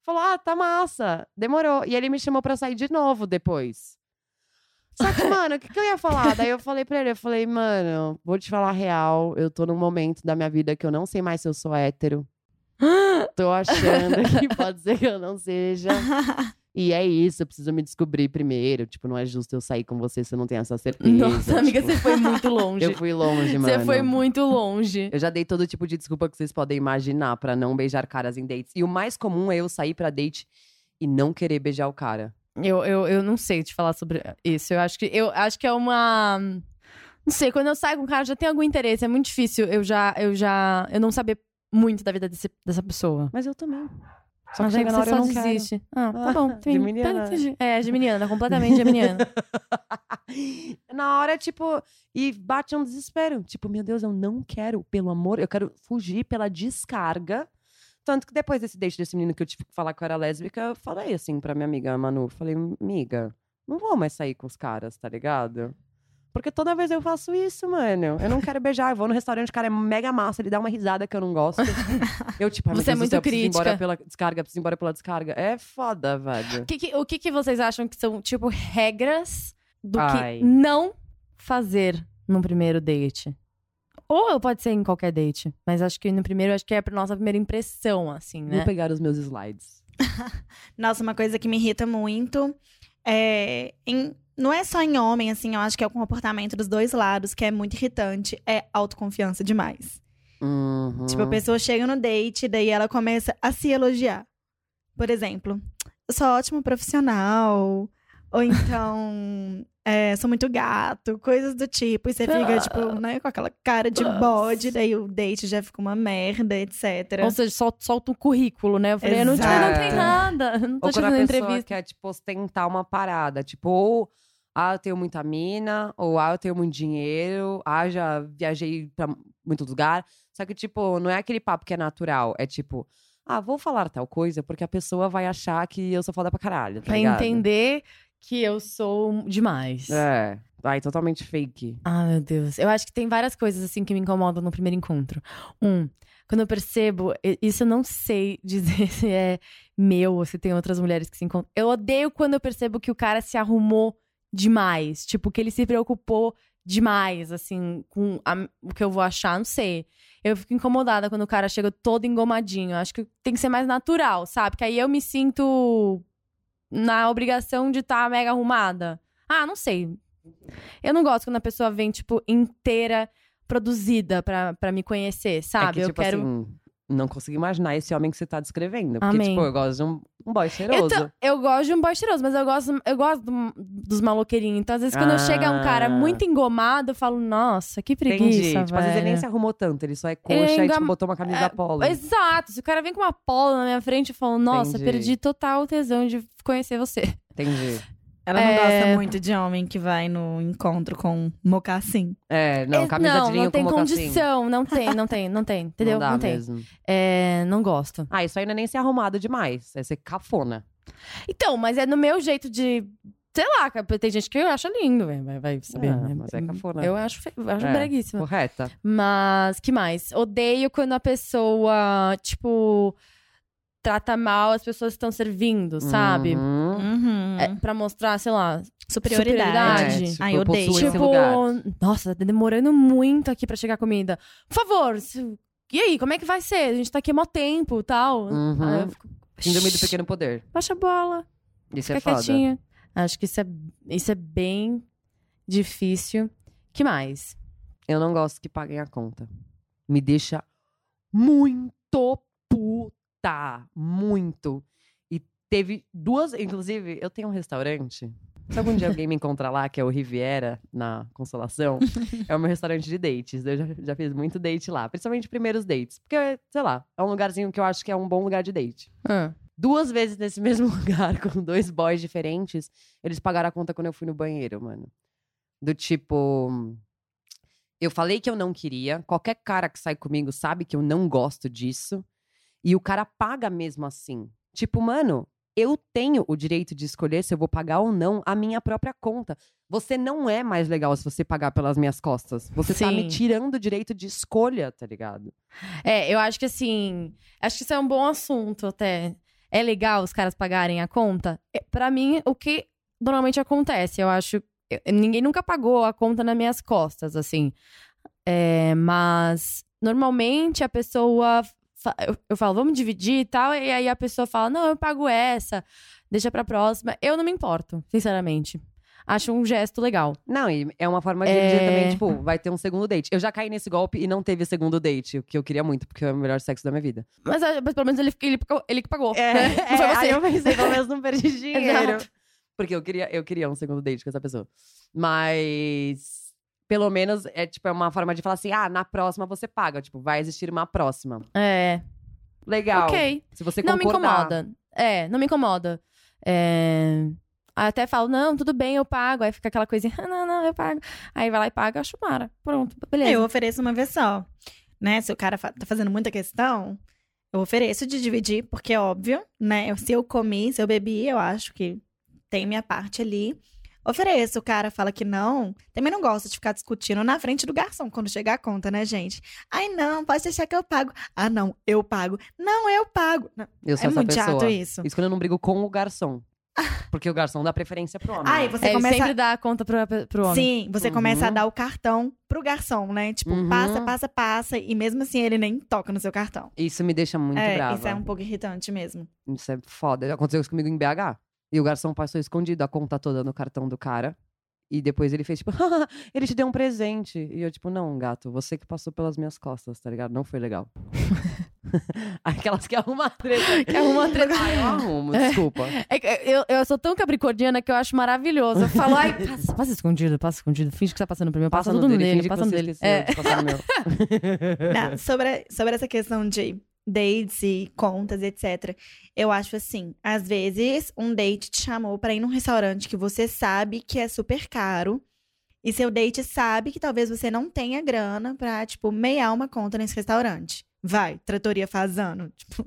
falou: Ah, tá massa. Demorou. E ele me chamou pra sair de novo depois. Só que, mano, o que, que eu ia falar? Daí eu falei pra ele, eu falei, mano, vou te falar a real. Eu tô num momento da minha vida que eu não sei mais se eu sou hétero. Tô achando que pode ser que eu não seja. E é isso, eu preciso me descobrir primeiro. Tipo, não é justo eu sair com você se eu não tenho essa certeza. Nossa, amiga, tipo, você foi muito longe. Eu fui longe, mano. Você foi muito longe. Eu já dei todo tipo de desculpa que vocês podem imaginar pra não beijar caras em dates. E o mais comum é eu sair pra date e não querer beijar o cara. Eu, eu, eu não sei te falar sobre isso. Eu acho que, eu acho que é uma. Não sei, quando eu saio com um cara, já tem algum interesse. É muito difícil eu já, eu já, eu não saber muito da vida desse- dessa pessoa. Mas eu também. Só que chega na hora eu só não quero. desiste. Ah, tá Ah, bom. entendi. geminiana. Entendi. É, geminiana, completamente geminiana. Na hora, tipo, e bate um desespero. Tipo, meu Deus, eu não quero, pelo amor, eu quero fugir pela descarga. Tanto que depois desse date desse menino que eu tive que falar que eu era lésbica, eu falei assim pra minha amiga Manu. Falei, amiga, não vou mais sair com os caras, tá ligado? Porque toda vez eu faço isso, mano. Eu não quero beijar. Eu vou no restaurante, o cara é mega massa, ele dá uma risada que eu não gosto. Eu, tipo, meu Você é Deus do muito céu, preciso ir embora crítica. pela descarga, preciso ir embora pela descarga. É foda, velho. O que que- o que, que vocês acham que são, tipo, regras do Ai. que não fazer no primeiro date? Ou pode ser em qualquer date. Mas acho que no primeiro, acho que é a nossa primeira impressão, assim, né? Vou pegar os meus slides. Nossa, uma coisa que me irrita muito é. em- não é só em homem, assim, eu acho que é o comportamento dos dois lados que é muito irritante. É autoconfiança demais. Uhum. Tipo, a pessoa chega no date, daí ela começa a se elogiar. Por exemplo, eu sou ótimo profissional. Ou então, é, sou muito gato, coisas do tipo. E você fica, tipo, né, com aquela cara de bode, daí o date já fica uma merda, etc. Ou seja, sol- solta o currículo, né? Eu falei, eu não, te- não tem Exato. nada. Não tô Ou te pessoa entrevista. quer, tipo, ostentar uma parada. Tipo, ou, ah, eu tenho muita mina, ou ah, eu tenho muito dinheiro, ah, já viajei pra muito lugar. Só que, tipo, não é aquele papo que é natural. É tipo, ah, vou falar tal coisa porque a pessoa vai achar que eu sou foda pra caralho. Tá Pra ligado? entender que eu sou demais. É. Ai, totalmente fake. Ah, meu Deus. Eu acho que tem várias coisas assim que me incomodam no primeiro encontro. Um, quando eu percebo, isso eu não sei dizer se é meu ou se tem outras mulheres que se encontram. Eu odeio quando eu percebo que o cara se arrumou demais. Tipo, que ele se preocupou demais, assim, com a- o que eu vou achar, não sei. Eu fico incomodada quando o cara chega todo engomadinho. Acho que tem que ser mais natural, sabe? Que aí eu me sinto na obrigação de estar mega arrumada. Ah, não sei. Eu não gosto quando a pessoa vem, tipo, inteira produzida pra, pra me conhecer, sabe? É que, eu tipo quero. assim, não consigo imaginar esse homem que você tá descrevendo. Porque, Amém. tipo, eu gosto de um, um boy cheiroso. Então, eu gosto de um boy cheiroso, mas eu gosto, eu gosto do- dos maloqueirinhos. Então, às vezes, quando Ah. chega um cara muito engomado, eu falo, nossa, que preguiça, Entendi. Tipo, às vezes ele nem se arrumou tanto, ele só é coxa e, engam- tipo, botou uma camisa é, polo. Exato. Se o cara vem com uma polo na minha frente, eu falo, nossa, Entendi. perdi total tesão de conhecer você. Entendi. Ela não É. gosta muito de homem que vai no encontro com mocassim. É, não, É, camisa não, de linho não tem com condição. Não tem, não tem, não tem. Entendeu? Não, Não, tem. mesmo. É, não gosto. Ah, isso aí não é nem ser arrumado demais. É ser cafona. Então, mas é no meu jeito de. Sei lá, tem gente que acha lindo, velho, vai, vai saber. Ah, né? mas é cafona. Eu acho, eu acho É. breguíssima. Correta. Mas, que mais? Odeio quando a pessoa, tipo, trata mal as pessoas que estão servindo, sabe? Uhum. Uhum. É, pra mostrar, sei lá, Superioridade. É, superioridade. tipo, Ai, eu eu odeio. Tipo, nossa, tá demorando muito aqui pra chegar a comida. Por favor, se- e aí, como é que vai ser? A gente tá aqui há mó tempo e tal. Uhum. Aí eu fico, Síndrome do pequeno poder. Baixa a bola. Isso Fica é foda. quietinha. Acho que isso é, isso é bem difícil. que mais? Eu não gosto que paguem a conta. Me deixa muito puta. Muito. E teve duas. Inclusive, eu tenho um restaurante. Se algum dia alguém me encontrar lá, que é o Riviera, na Consolação, é o meu restaurante de dates. Eu já, já fiz muito date lá, principalmente primeiros dates. Porque, sei lá, é um lugarzinho que eu acho que é um bom lugar de date. Ah, Duas vezes nesse mesmo lugar, com dois boys diferentes, eles pagaram a conta quando eu fui no banheiro, mano. Do tipo. Eu falei que eu não queria. Qualquer cara que sai comigo sabe que eu não gosto disso. E o cara paga mesmo assim. Tipo, mano, eu tenho o direito de escolher se eu vou pagar ou não a minha própria conta. Você não é mais legal se você pagar pelas minhas costas. Você tá me Sim. tirando o direito de escolha, tá ligado? É, eu acho que assim. Acho que isso é um bom assunto até. É legal os caras pagarem a conta? É, Pra mim, o que normalmente acontece, eu acho. ninguém nunca pagou a conta nas minhas costas, assim. É, mas normalmente a pessoa. Eu, eu falo, vamos dividir e tal, e aí a pessoa fala, não, eu pago essa, deixa pra próxima. Eu não me importo, sinceramente. Acho um gesto legal. Não, e é uma forma de É. dizer também, tipo, vai ter um segundo date. Eu já caí nesse golpe e não teve segundo date, o que eu queria muito, porque é o melhor sexo da minha vida. Mas, ah, mas pelo menos ele, ele, ele que pagou. É, né? Não você. aí eu pensei, pelo menos não perdi dinheiro. Exato. Porque eu queria, eu queria um segundo date com essa pessoa. Mas pelo menos é tipo é uma forma de falar assim: "Ah, na próxima você paga", tipo, vai existir uma próxima. É. Legal. Ok. Se você Não me concordar. incomoda. É, não me incomoda. É... Aí até falo, não, tudo bem, eu pago. Aí fica aquela coisinha, ah, não, não, eu pago. Aí vai lá e paga, acho mara. Pronto, beleza. Eu ofereço uma vez só. Né? Se o cara fa- tá fazendo muita questão, eu ofereço de dividir, porque é óbvio, né? Se eu comi, se eu bebi, eu acho que tem minha parte ali. Ofereço, o cara fala que não. Também não gosto de ficar discutindo na frente do garçom quando chegar a conta, né, gente? Ai, não, pode deixar que eu pago. Ah, não, eu pago. Não, eu pago. Não, Eu sou é essa muito pessoa. chato isso. Isso quando eu não brigo com o garçom. Porque o garçom dá preferência pro homem. Ai, né? você É, ele começa sempre dá a conta pro, pro homem. Sim, você Uhum. começa a dar o cartão pro garçom, né? Tipo, Uhum. passa, passa, passa. E mesmo assim ele nem toca no seu cartão. Isso me deixa muito é, brava. isso é um pouco irritante mesmo. Isso é foda. Aconteceu isso comigo em BH. E o garçom passou escondido a conta toda no cartão do cara. E depois ele fez, tipo, ele te deu um presente. E eu, tipo, não, gato, você que passou pelas minhas costas, tá ligado? Não foi legal. Aquelas que arrumam a treta. Que arruma a treta. Ai, eu arrumo, desculpa. É eu, eu sou tão capricorniana que eu acho maravilhoso. Eu falo, ai, passa, passa escondido, passa escondido. Finge que tá passando pro meu, passa, tudo dele, que passa no dele. É. de passar no meu. Não, sobre, sobre essa questão de dates e contas, etc. Eu acho assim, às vezes um date te chamou pra ir num restaurante que você sabe que é super caro. E seu date sabe que talvez você não tenha grana pra, tipo, meiar uma conta nesse restaurante. Vai, tratoria fazano. Tipo,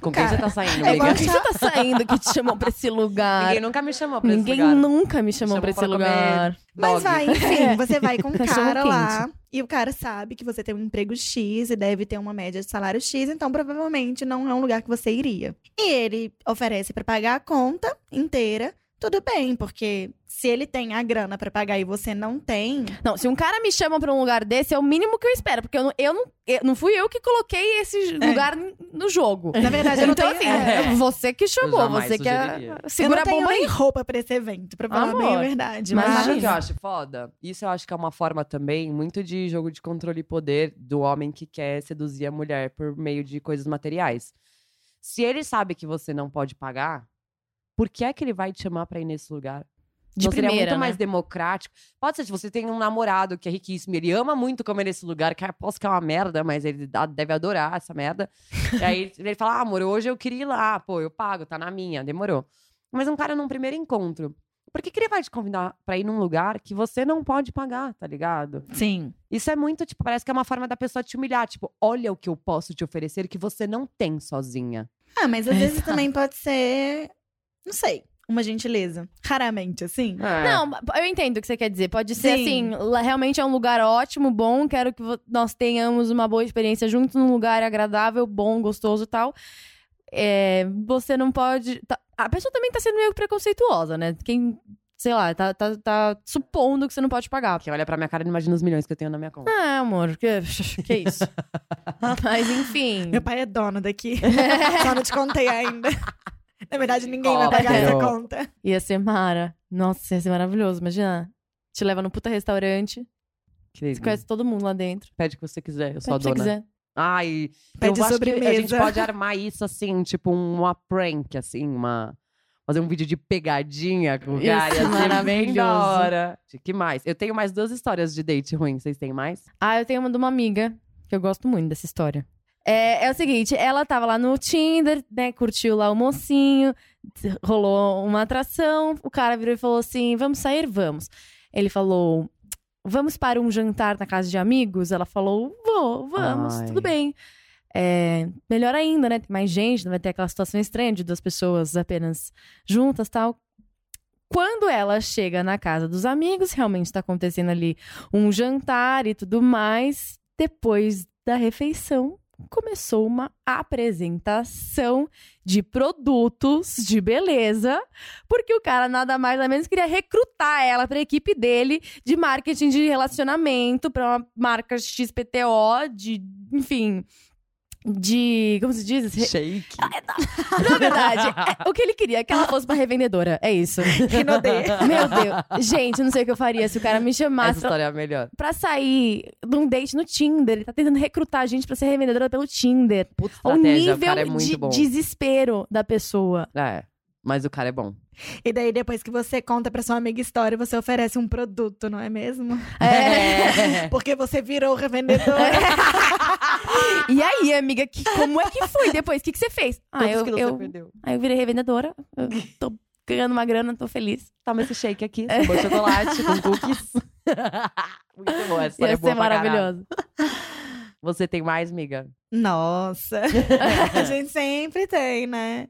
Com quem Cara, você tá saindo, É amiga? igual que você tá saindo que te chamou pra esse lugar. Ninguém nunca me chamou pra Ninguém esse lugar. nunca me chamou Chamou pra esse lugar. Mas Dog. vai, enfim, você vai com um Cachorro cara quente. lá e o cara sabe que você tem um emprego X e deve ter uma média de salário X, então provavelmente não é um lugar que você iria. E ele oferece pra pagar a conta inteira, tudo bem, porque se ele tem a grana pra pagar e você não tem, Não, se um cara me chama pra um lugar desse, é o mínimo que eu espero. Porque eu não, eu não, eu- não fui eu que coloquei esse É. lugar no jogo. na verdade eu não então, tenho, assim, é, é você que chamou, você que é, eu segura não a tenho bomba nem aí. roupa pra esse evento, pra falar bem a Amor, verdade. mas Mas, sabe o que eu acho foda? Isso eu acho que é uma forma também muito de jogo de controle e poder do homem que quer seduzir a mulher por meio de coisas materiais. Se ele sabe que você não pode pagar, por que é que ele vai te chamar pra ir nesse lugar? De seria primeira, muito né? mais democrático. Pode ser se você tem um namorado que é riquíssimo, ele ama muito comer nesse lugar, que aposto que é uma merda, mas ele dá- deve adorar essa merda. e aí ele fala: ah, amor, hoje eu queria ir lá, pô, eu pago, tá na minha, demorou. Mas um cara num primeiro encontro, por que, que ele vai te convidar pra ir num lugar que você não pode pagar, tá ligado? sim. Isso é muito, tipo, parece que é uma forma da pessoa te humilhar. Tipo, olha o que eu posso te oferecer que você não tem sozinha. Ah, mas às vezes Exato. também pode ser, não sei, uma gentileza. Raramente, assim. Não, eu entendo o que você quer dizer. Pode ser Sim. assim, realmente é um lugar ótimo, bom. Quero que nós tenhamos uma boa experiência juntos num lugar agradável, bom, gostoso e tal. É, você não pode. tá- a pessoa também tá sendo meio preconceituosa, né? Quem, sei lá, tá, tá, tá supondo que você não pode pagar. Porque olha pra minha cara e não imagina os milhões que eu tenho na minha conta. Ah, amor, que, que isso? Mas enfim. Meu pai é dono daqui. Só não te contei ainda. Na verdade, ninguém vai pagar essa conta. Ia ser Mara. Nossa, ia ser maravilhoso. Imagina. Te leva num puta restaurante. Querido, Você conhece todo mundo lá dentro. Pede o que você quiser, eu sou a Pede o que você dona. quiser. Ai, Pede eu acho que a gente pode armar isso assim, tipo uma prank, assim, uma... Fazer um vídeo de pegadinha com o Isso, cara, assim, bem da maravilhoso. hora. que mais? Eu tenho mais duas histórias de date ruim, vocês têm mais? Ah, eu tenho uma de uma amiga, que eu gosto muito dessa história. É, é o seguinte, ela tava lá no Tinder, né? Curtiu lá o mocinho, rolou uma atração. O cara virou e falou assim: vamos sair? Vamos. Ele falou: vamos para um jantar na casa de amigos? Ela falou: vou, vamos, Ai. tudo bem. É, melhor ainda, né? Tem mais gente, não vai ter aquela situação estranha de duas pessoas apenas juntas tal. Quando ela chega na casa dos amigos, realmente está acontecendo ali um jantar e tudo mais. Depois da refeição, começou uma apresentação de produtos de beleza, porque o cara nada mais nada menos queria recrutar ela para a equipe dele de marketing de relacionamento, para uma marca XPTO, de, enfim, de, como se diz? Shake. Na verdade, é- o que ele queria é que ela fosse uma revendedora, é isso. Renaudet. Meu Deus. Gente, eu não sei o que eu faria se o cara me Essa chamasse pra, história é a melhor. pra sair de um date no Tinder. Ele tá tentando recrutar a gente pra ser revendedora pelo Tinder. Puta O nível o cara é muito de bom. desespero da pessoa. É, mas o cara é bom. E daí, depois que você conta pra sua amiga história, você oferece um produto, não é mesmo? É. Porque você virou revendedora. E aí, amiga, que, como é que foi depois? O que, que você fez? Ah, Quantos eu, eu, você perdeu? aí eu virei revendedora. Eu tô ganhando uma grana, tô feliz. Toma esse shake aqui, sabor chocolate com cookies. muito bom, essa história Ia é boa ser maravilhoso. Você tem mais, miga? Nossa, a gente sempre tem, né?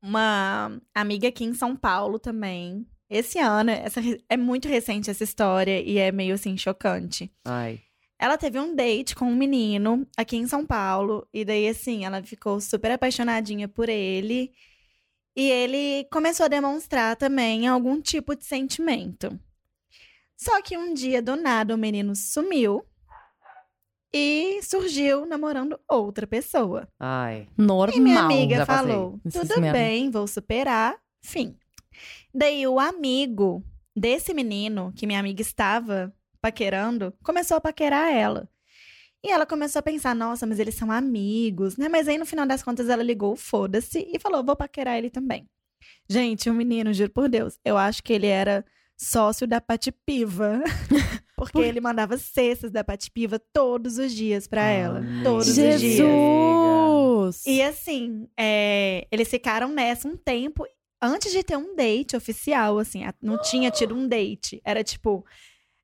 Uma amiga aqui em São Paulo também. Esse ano, essa, é muito recente essa história e é meio assim chocante. Ai. Ela teve um date com um menino aqui em São Paulo, e daí, assim, ela ficou super apaixonadinha por ele. E ele começou a demonstrar também algum tipo de sentimento. Só que um dia, do nada, o menino sumiu e surgiu namorando outra pessoa. Ai. Normal. E minha amiga falou: tudo bem, vou superar. Fim. Daí o amigo desse menino que minha amiga estava paquerando começou a paquerar ela. E ela começou a pensar: nossa, mas eles são amigos, né? Mas aí no final das contas ela ligou, foda-se, e falou: vou paquerar ele também. Gente, o menino, juro por Deus, eu acho que ele era sócio da Patipiva. Porque ele mandava cestas da Patipiva todos os dias pra ela. Amém. Todos os dias. Jesus! E assim, é, eles ficaram nessa um tempo antes de ter um date oficial, assim. Não tinha tido um date. Era tipo.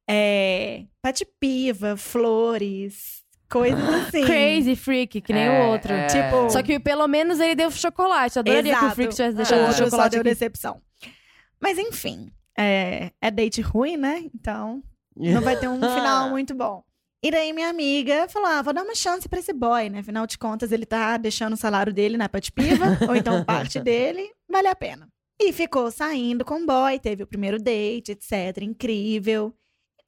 É, patipiva, flores, coisas assim. Crazy Freak, que nem É, o outro. é. Tipo- Só que pelo menos ele deu chocolate. Eu adoraria que o Exato. Freak tivesse deixado o outro só chocolate deu aqui. decepção. Mas enfim, é, é date ruim, né? Então não vai ter um final muito bom. E daí minha amiga falou: ah, vou dar uma chance pra esse boy, né? Afinal de contas, ele tá deixando o salário dele na patipiva, ou então parte dele, vale a pena. E ficou saindo com o boy, teve o primeiro date, etc. Incrível.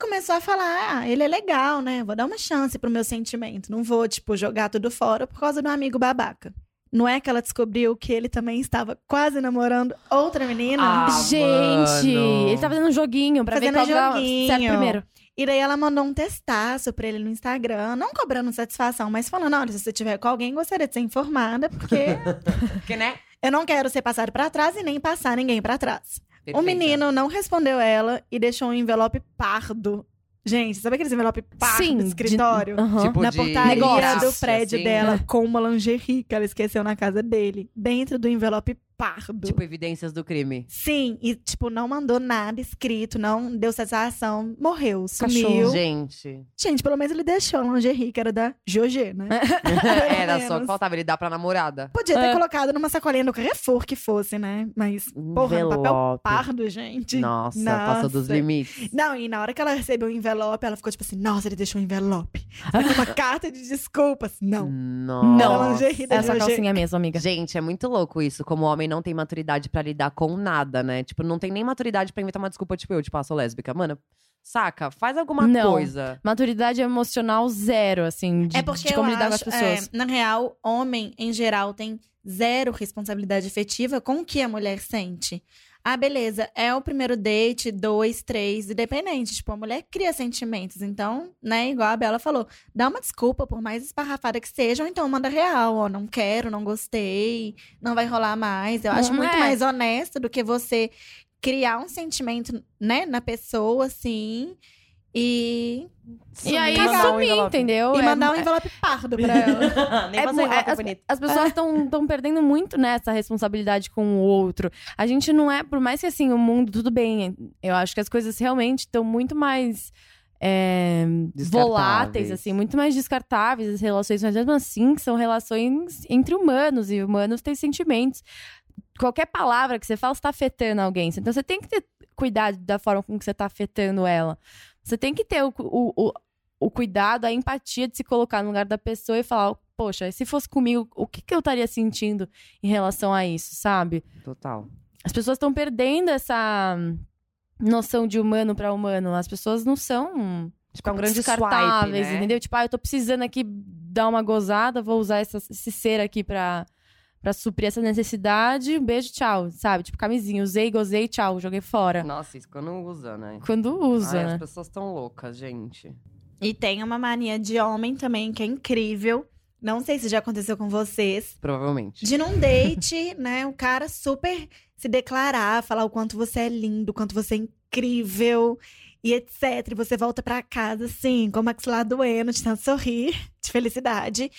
Começou a falar: ah, ele é legal, né? Vou dar uma chance pro meu sentimento. Não vou, tipo, jogar tudo fora por causa do amigo babaca. Não é que ela descobriu que ele também estava quase namorando outra menina? Ah, Gente, mano. ele tá fazendo um joguinho pra Fazendo ver qual dá joguinho. certo primeiro. E daí ela mandou um testaço pra ele no Instagram, não cobrando satisfação, mas falando: olha, se você tiver com alguém, gostaria de ser informada, porque Porque, né? eu não quero ser passado pra trás e nem passar ninguém pra trás. O Perfeita. menino não respondeu ela e deixou um envelope pardo. Gente, sabe aqueles envelope pardo Sim. do de- escritório? Aham. Tipo Na de portaria negócios, do prédio assim. dela, com uma lingerie que ela esqueceu na casa dele, dentro do envelope pardo. Tipo evidências do crime. Sim, e tipo, não mandou nada escrito, não deu satisfação, morreu, sumiu. Cachorro. Gente. Gente, pelo menos ele deixou a lingerie, que era da GOG, né? Era só que faltava ele dar pra namorada. Podia ter É. colocado numa sacolinha do Carrefour que fosse, né? Mas, porra, no papel Envelope. pardo, gente. Nossa, Nossa. passou dos limites. Não, e na hora que ela recebeu o envelope, ela ficou tipo assim, nossa, ele deixou um envelope. Uma carta de desculpas. Não. Nossa. Era a lingerie da É calcinha mesmo, amiga. Gente, é muito louco isso. Como o homem não tem maturidade pra lidar com nada, né? Tipo, não tem nem maturidade pra inventar uma desculpa, tipo, eu, tipo, ah, sou lésbica. Mano, saca? Faz alguma Não. coisa. Maturidade emocional zero, assim, de, É porque de como eu lidar acho, com as pessoas. é, na real, homem, em geral, tem zero responsabilidade efetiva com o que a mulher sente. Ah, beleza, é o primeiro date, dois, três, independente. Tipo, a mulher cria sentimentos. Então, né, igual a Bela falou, dá uma desculpa, por mais esparrafada que seja, ou então manda real, ó, não quero, não gostei, não vai rolar mais. Eu acho Não muito é. mais honesto do que você criar um sentimento, né, na pessoa, assim, e. E aí um sumir, envelope. entendeu? E É- mandar um envelope pardo pra ela. Nem É fazer é- as, bonito. as pessoas estão perdendo muito nessa responsabilidade com o outro. A gente não é, por mais que assim, o mundo, tudo bem. Eu acho que as coisas realmente estão muito mais é, voláteis, assim, muito mais descartáveis as relações, mas mesmo assim são relações entre humanos, e humanos têm sentimentos. Qualquer palavra que você fala, você tá afetando alguém. Então você tem que ter cuidado da forma com que você tá afetando ela. Você tem que ter o, o, o, o cuidado, a empatia de se colocar no lugar da pessoa e falar, poxa, se fosse comigo, o que, que eu estaria sentindo em relação a isso, sabe? Total. As pessoas estão perdendo essa noção de humano para humano. As pessoas não são Tipo, um grande descartáveis, swipe, né? entendeu? Tipo, ah, eu tô precisando aqui dar uma gozada, vou usar essa- esse ser aqui pra, pra suprir essa necessidade. Um beijo, tchau, sabe? Tipo, camisinha, usei, gozei, tchau, joguei fora. Nossa, isso quando usa, né? Quando usa, Ai, né? As pessoas tão loucas, gente. E tem uma mania de homem também que é incrível. Não sei se já aconteceu com vocês. Provavelmente. De num date, né? O cara super se declarar, falar o quanto você é lindo, o quanto você é incrível e etc. E você volta pra casa, assim, com o maxilar doendo, de tanto sorrir, de felicidade.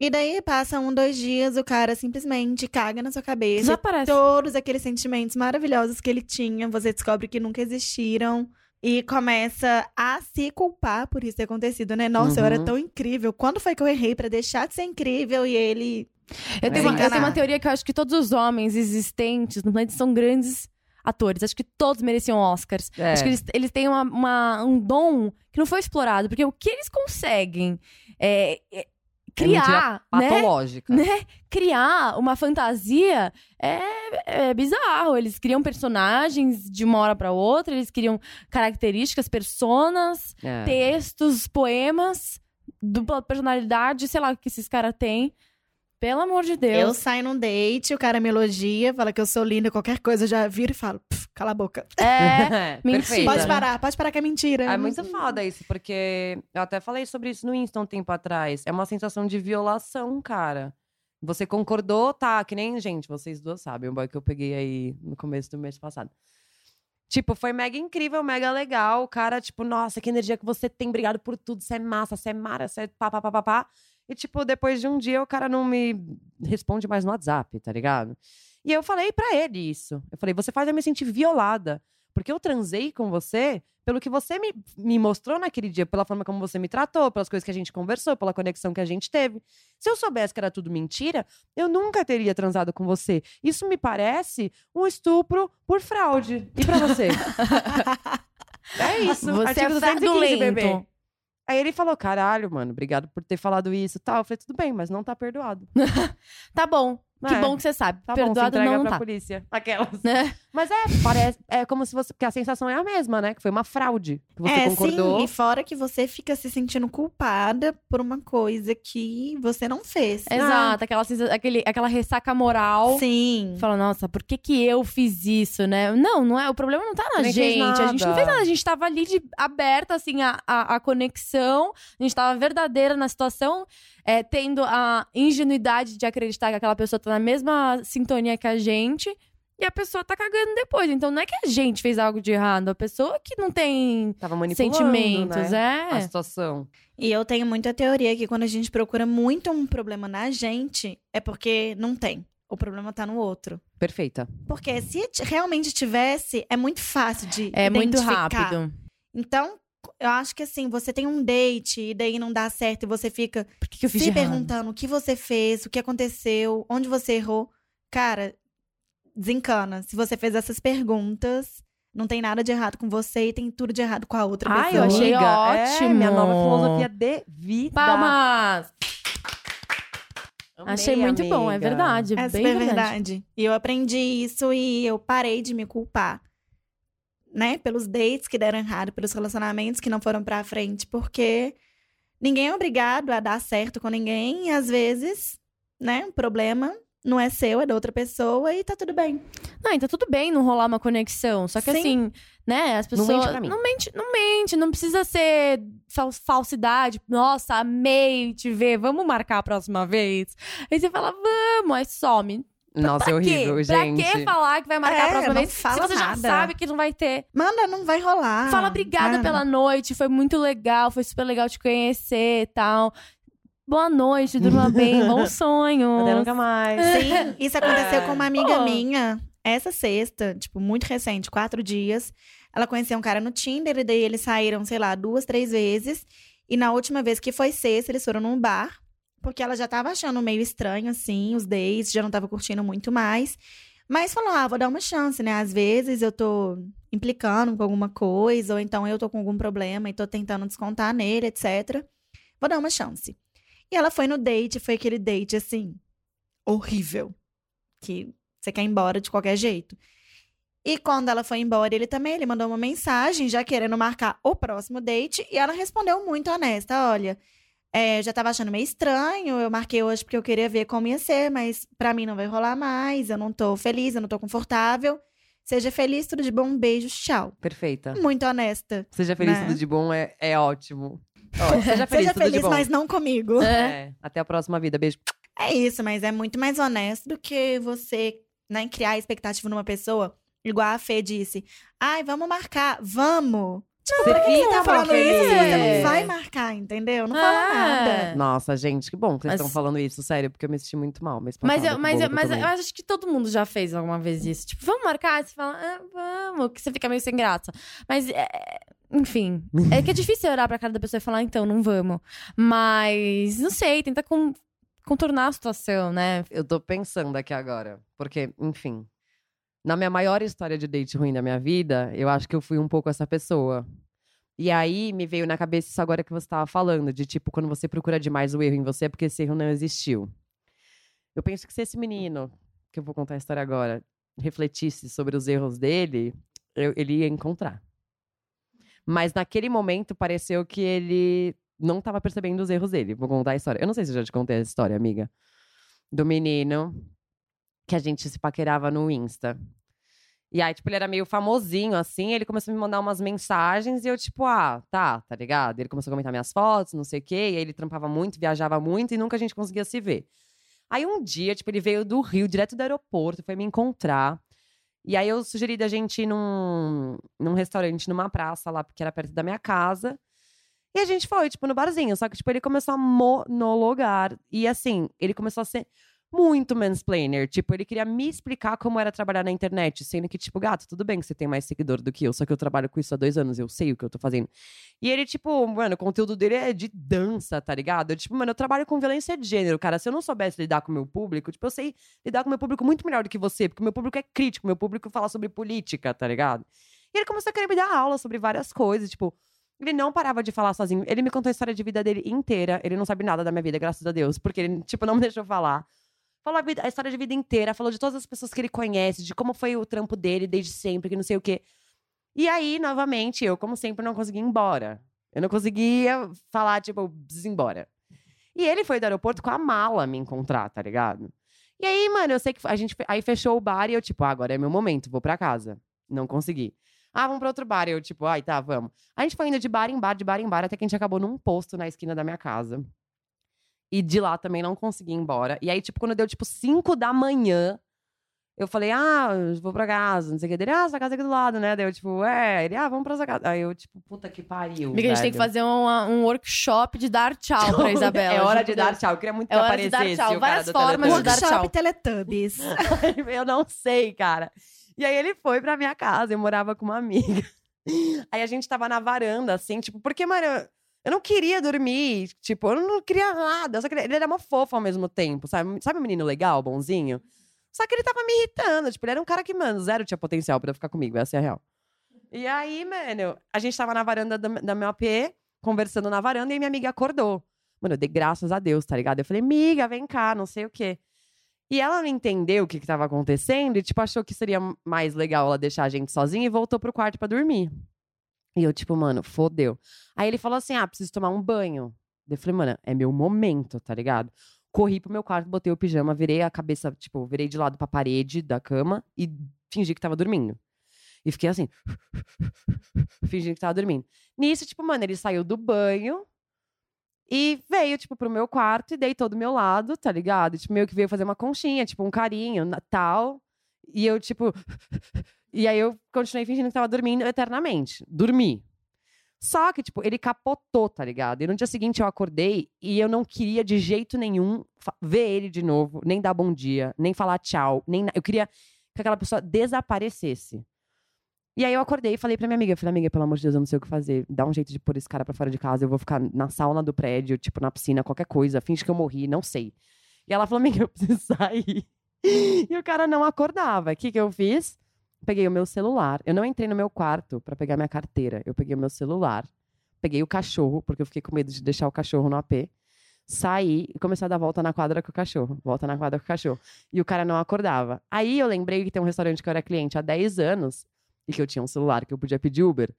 E daí passa um, dois dias, o cara simplesmente caga na sua cabeça. Desaparece. Todos aqueles sentimentos maravilhosos que ele tinha, você descobre que nunca existiram. E começa a se culpar por isso ter acontecido, né? Nossa, eu era Uhum. tão incrível. Quando foi que eu errei pra deixar de ser incrível? E ele Eu tenho, É. uma, eu tenho uma teoria que eu acho que todos os homens existentes no planeta são grandes atores. Acho que todos mereciam Oscars. É. Acho que eles, eles têm uma, uma- um dom que não foi explorado. Porque o que eles conseguem é, é criar, né? Patológica. né? Criar uma fantasia é, é bizarro. Eles criam personagens de uma hora pra outra, eles criam características, personas, É. textos, poemas, dupla personalidade, sei lá o que esses caras têm. Pelo amor de Eu Deus. saio num date, o cara me elogia, fala que eu sou linda, qualquer coisa, eu já viro e falo, "Pff, cala a boca. É. mentira. Perfeita. Pode parar, pode parar que é mentira. É muito foda isso, porque eu até falei sobre isso no Insta um tempo atrás. É uma sensação de violação, cara. Você concordou, tá? Que nem, gente, vocês duas sabem, o boy que eu peguei aí no começo do mês passado. Tipo, foi mega incrível, mega legal. O cara, tipo, nossa, que energia que você tem, obrigado por tudo. Você é massa, você é mara, você é pá, pá, pá, pá, pá. E, tipo, depois de um dia, o cara não me responde mais no WhatsApp, tá ligado? E eu falei pra ele isso. Eu falei, você faz eu me sentir violada. Porque eu transei com você pelo que você me, me mostrou naquele dia, pela forma como você me tratou, pelas coisas que a gente conversou, pela conexão que a gente teve. Se eu soubesse que era tudo mentira, eu nunca teria transado com você. Isso me parece um estupro por fraude. E pra você? é isso. Você Artigo é 215, bebê. Aí ele falou: caralho, mano, obrigado por ter falado isso e tal. Eu falei, tudo bem, mas não tá perdoado. Tá bom. Que É, bom que você sabe. Tá bom, Perdoado se entrega não pra tá. polícia. Aquelas. Né? Mas é, parece. É como se você. Porque a sensação é a mesma, né? Que foi uma fraude. Que você é, concordou. sim, e fora que você fica se sentindo culpada por uma coisa que você não fez. Exato. Aquela, sensa- aquele, aquela ressaca moral. Sim. Fala, nossa, por que que eu fiz isso, né? Não, não é. O problema não tá na Nem gente. A gente não fez nada. A gente tava ali de aberta, assim, a, a, a conexão. A gente tava verdadeira na situação, é, tendo a ingenuidade de acreditar que aquela pessoa tá na mesma sintonia que a gente. E a pessoa tá cagando depois. Então não é que a gente fez algo de errado. A pessoa que não tem Tava manipulando, sentimentos, né? A é. situação. E eu tenho muita teoria que quando a gente procura muito um problema na gente, é porque não tem. O problema tá no outro. Perfeita. Porque se realmente tivesse, é muito fácil de É muito rápido. Então, eu acho que assim, você tem um date e daí não dá certo e você fica Por que, que eu fiz se errado? perguntando o que você fez, o que aconteceu, onde você errou. Cara, desencana. Se você fez essas perguntas, não tem nada de errado com você e tem tudo de errado com a outra Ai, pessoa. eu achei Amiga, ótimo. É minha nova filosofia de vida. Palmas! Amei, Achei muito bom, é amiga. verdade. É bem verdade. verdade. E eu aprendi isso e eu parei de me culpar. Né? Pelos dates que deram errado, pelos relacionamentos que não foram pra frente, porque ninguém é obrigado a dar certo com ninguém. E às vezes, né, o problema não é seu, é da outra pessoa e tá tudo bem. Não, então tudo bem não rolar uma conexão. Só que Sim. assim, né, as Não pessoas. mente pra mim. Não mente, não mente, não precisa ser fal- falsidade. Nossa, amei te ver, vamos marcar a próxima vez. Aí você fala, vamos, aí some. Nossa, é horrível, quê? gente. Pra que falar que vai marcar É, a próxima não vez? fala se você já nada. sabe que não vai ter. Manda, não vai rolar. Fala obrigada Cara. pela noite, foi muito legal, foi super legal te conhecer e tal. Boa noite, durma bem, bons sonhos. Até nunca mais. Sim, isso aconteceu com uma amiga Pô. minha essa sexta, tipo, muito recente, quatro dias. Ela conheceu um cara no Tinder, e daí eles saíram, sei lá, duas, três vezes. E na última vez que foi sexta, eles foram num bar, porque ela já tava achando meio estranho, assim, os dates, já não tava curtindo muito mais. Mas falou, ah, vou dar uma chance, né? Às vezes eu tô implicando com alguma coisa, ou então eu tô com algum problema e tô tentando descontar nele, etc. Vou dar uma chance. E ela foi no date, foi aquele date, assim, horrível. Que você quer ir embora de qualquer jeito. E quando ela foi embora, ele também, ele mandou uma mensagem já querendo marcar o próximo date. E ela respondeu muito honesta, olha... é, já tava achando meio estranho, eu marquei hoje porque eu queria ver como ia ser, mas pra mim não vai rolar mais, eu não tô feliz, eu não tô confortável. Seja feliz, tudo de bom, um beijo, tchau. Perfeita. Muito honesta. Seja feliz, Né? tudo de bom é, é ótimo. Ó, seja feliz, Seja feliz, mas não comigo. É, até a próxima vida. Beijo. É isso, mas é muito mais honesto do que você né, criar expectativa numa pessoa. Igual a Fê disse. Ai, vamos marcar. Vamos! Tipo, Você pra que você tá falando isso você não vai marcar, entendeu? Não fala Ah. nada. Nossa, gente, que bom que vocês Mas- estão falando isso, sério, porque eu me senti muito mal. Mas, Mas, eu, mas, eu, mas eu acho que todo mundo já fez alguma vez isso. Tipo, vamos marcar? Você fala, ah, vamos, que você fica meio sem graça. Mas, é, enfim, é que é difícil olhar pra cara da pessoa e falar, então, não vamos. Mas, não sei, tenta con- contornar a situação, né? Eu tô pensando aqui agora, porque, enfim, na minha maior história de date ruim da minha vida, eu acho que eu fui um pouco essa pessoa. E aí me veio na cabeça isso agora que você tava falando, de tipo, quando você procura demais o erro em você, é porque esse erro não existiu. Eu penso que se esse menino, que eu vou contar a história agora, refletisse sobre os erros dele, eu- ele ia encontrar. Mas naquele momento pareceu que ele não tava percebendo os erros dele. Vou contar a história. Eu não sei se eu já te contei essa história, amiga. Do menino que a gente se paquerava no Insta. E aí, tipo, ele era meio famosinho, assim. Ele começou a me mandar umas mensagens e eu, tipo, ah, tá, tá ligado? Ele começou a comentar minhas fotos, não sei o quê. E aí ele trampava muito, viajava muito e nunca a gente conseguia se ver. Aí um dia, tipo, ele veio do Rio, direto do aeroporto, foi me encontrar. E aí eu sugeri da gente ir num, num restaurante, numa praça lá, porque era perto da minha casa. E a gente foi, tipo, no barzinho. Só que, tipo, ele começou a monologar. E, assim, ele começou a ser muito mansplainer. Tipo, ele queria me explicar como era trabalhar na internet. Sendo que, tipo, gato, tudo bem que você tem mais seguidor do que eu. Só que eu trabalho com isso há dois anos. Eu sei o que eu tô fazendo. E ele, tipo, mano, o conteúdo dele é de dança, tá ligado? Eu, tipo, mano, eu trabalho com violência de gênero, cara. Se eu não soubesse lidar com o meu público, tipo, eu sei lidar com o meu público muito melhor do que você. Porque o meu público é crítico. Meu público fala sobre política, tá ligado? E ele começou a querer me dar aula sobre várias coisas, tipo... Ele não parava de falar sozinho. Ele me contou a história de vida dele inteira. Ele não sabe nada da minha vida, graças a Deus. Porque ele, tipo, não me deixou falar. Falou a, vida- a história de vida inteira. Falou de todas as pessoas que ele conhece. De como foi o trampo dele desde sempre, que não sei o quê. E aí, novamente, eu, como sempre, não consegui ir embora. Eu não conseguia falar, tipo, embora. E ele foi do aeroporto com a mala me encontrar, tá ligado? E aí, mano, eu sei que a gente aí fechou o bar e eu, tipo, ah, agora é meu momento, vou pra casa. Não consegui. Ah, vamos pra outro bar. Eu, tipo, ai, tá, vamos. A gente foi indo de bar em bar, de bar em bar, até que a gente acabou num posto na esquina da minha casa. E de lá também não consegui ir embora. E aí, tipo, quando deu, tipo, 5 da manhã, eu falei, ah, vou pra casa, não sei o que. Dele, ah, sua casa é aqui do lado, né? Daí eu, tipo, é. Ele, ah, vamos pra sua casa. Aí eu, tipo, puta que pariu. Amiga, a gente tem que fazer um, um workshop de dar tchau pra Isabela. É hora de dar tchau. Eu queria muito que É hora de aparecesse dar tchau. o cara Várias do formas de dar Workshop tchau. Teletubbies. eu não sei, cara. E aí ele foi pra minha casa, eu morava com uma amiga. Aí a gente tava na varanda, assim, tipo, porque, mano, eu- não queria dormir, tipo, eu não queria nada. queria- Ele era uma fofa ao mesmo tempo, sabe? Sabe um menino legal, bonzinho? Só que ele tava me irritando, tipo, ele era um cara que, mano, zero tinha potencial pra ficar comigo, essa é a real. E aí, mano, a gente tava na varanda da, da meu AP, conversando na varanda, e minha amiga acordou. Mano, eu dei graças a Deus, tá ligado? Eu falei, amiga, vem cá, não sei o quê. E ela não entendeu o que, que tava acontecendo e, tipo, achou que seria mais legal ela deixar a gente sozinha e voltou pro quarto pra dormir. E eu, tipo, mano, fodeu. Aí ele falou assim: ah, preciso tomar um banho. Eu falei, mano, é meu momento, tá ligado? Corri pro meu quarto, botei o pijama, virei a cabeça, tipo, virei de lado pra parede da cama e fingi que tava dormindo. E fiquei assim, fingindo que tava dormindo. Nisso, tipo, mano, ele saiu do banho. E veio, tipo, pro meu quarto e deitou do meu lado, tá ligado? Tipo, meio que veio fazer uma conchinha, tipo, um carinho, tal. E eu, tipo. E aí eu continuei fingindo que tava dormindo eternamente. Dormi. Só que, tipo, ele capotou, tá ligado? E no dia seguinte eu acordei e eu não queria de jeito nenhum ver ele de novo, nem dar bom dia, nem falar tchau, nem Eu queria que aquela pessoa desaparecesse. E aí eu acordei e falei pra minha amiga, eu falei, amiga, pelo amor de Deus, eu não sei o que fazer. Dá um jeito de pôr esse cara pra fora de casa, eu vou ficar na sauna do prédio, tipo, na piscina, qualquer coisa, finge que eu morri, não sei. E ela falou, amiga, eu preciso sair. E o cara não acordava. O que que eu fiz? Peguei o meu celular. Eu não entrei no meu quarto pra pegar minha carteira. Eu peguei o meu celular, peguei o cachorro, porque eu fiquei com medo de deixar o cachorro no AP. Saí e comecei a dar volta na quadra com o cachorro. Volta na quadra com o cachorro. E o cara não acordava. Aí eu lembrei que tem um restaurante que eu era cliente há 10 anos e que eu tinha um celular que eu podia pedir Uber.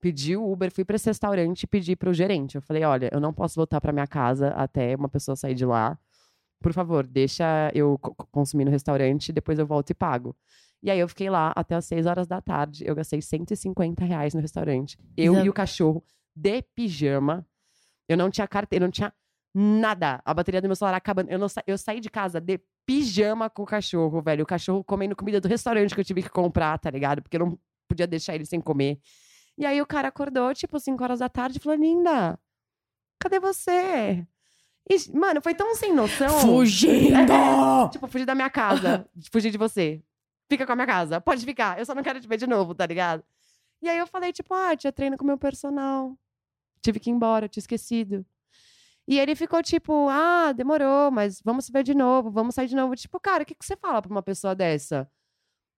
Pedi o Uber, fui pra esse restaurante e pedi pro gerente. Eu falei: olha, eu não posso voltar pra minha casa até uma pessoa sair de lá. Por favor, deixa eu co- co- consumir no restaurante, depois eu volto e pago. E aí eu fiquei lá até as 6 horas da tarde. Eu gastei 150 reais no restaurante. Eu Isa- e o cachorro de pijama. Eu não tinha carteira, não tinha nada. A bateria do meu celular acabando. Eu, não sa- eu saí de casa de pijama com o cachorro, velho. O cachorro comendo comida do restaurante que eu tive que comprar, tá ligado? Porque eu não podia deixar ele sem comer. E aí o cara acordou, tipo, 5 horas da tarde e falou: Linda, cadê você? E, mano, foi tão sem noção. Fugindo! Tipo, fugir da minha casa. fugir de você. Fica com a minha casa. Pode ficar. Eu só não quero te ver de novo, tá ligado? E aí eu falei, tipo, ah, tinha treino com o meu personal. Tive que ir embora, tinha esquecido. E ele ficou tipo, ah, demorou, mas vamos se ver de novo, vamos sair de novo. Tipo, cara, o que, que você fala pra uma pessoa dessa?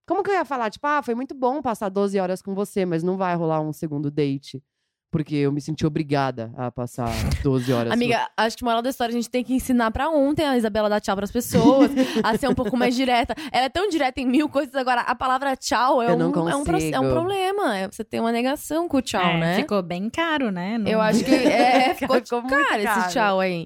Como que eu ia falar? Tipo, ah, foi muito bom passar 12 horas com você, mas não vai rolar um segundo date. Porque eu me senti obrigada a passar 12 horas. Amiga, acho que moral da história a gente tem que ensinar pra ontem a Isabela dar tchau pras pessoas, a ser um pouco mais direta. Ela é tão direta em mil coisas, agora a palavra tchau é, Eu um, não é, um, é um problema. É- Você tem uma negação com o tchau, É, né? Ficou bem caro, né? Não- Eu acho que é, ficou, Ficou muito caro esse tchau aí.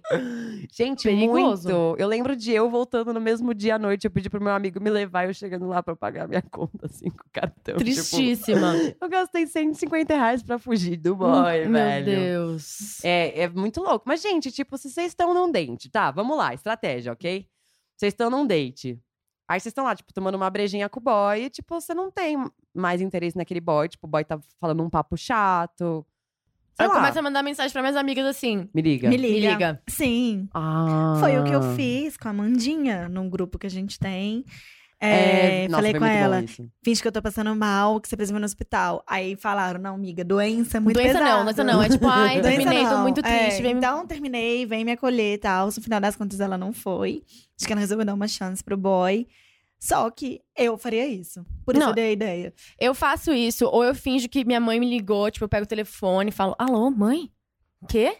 Gente, Perigoso. muito. Eu lembro de eu voltando no mesmo dia à noite. Eu pedi pro meu amigo me levar e eu chegando lá pra pagar minha conta, assim, com o cartão. tipo, Tristíssima. eu gastei 150 reais pra fugir do Meu velho. Deus. É, é muito louco. Mas, gente, tipo, se vocês estão num date, tá? Vamos lá, estratégia, ok? Vocês estão num date. Aí vocês estão lá, tipo, tomando uma brejinha com o boy e, tipo, você não tem mais interesse naquele boy. Tipo, o boy tá falando um papo chato. Sei Eu lá. começo a mandar mensagem pra minhas amigas assim. Me liga. Me liga. Me liga. Sim. Ah. Foi o que eu fiz com a Mandinha, num grupo que a gente tem. É, nossa, falei com ela, isso. finge que eu tô passando mal, que você precisa ir no hospital. Aí falaram, não, amiga, doença é muito doença pesado. não, doença não. É tipo, ai, Doença terminei, tô não. muito É, triste. vem me- Então, terminei, vem me acolher e tal. No final das contas, ela não foi. Acho que ela resolveu dar uma chance pro boy. Só que eu faria isso. Por isso Não. eu dei a ideia. Eu faço isso, ou eu finjo que minha mãe me ligou, tipo, eu pego o telefone e falo, alô, mãe? Quê?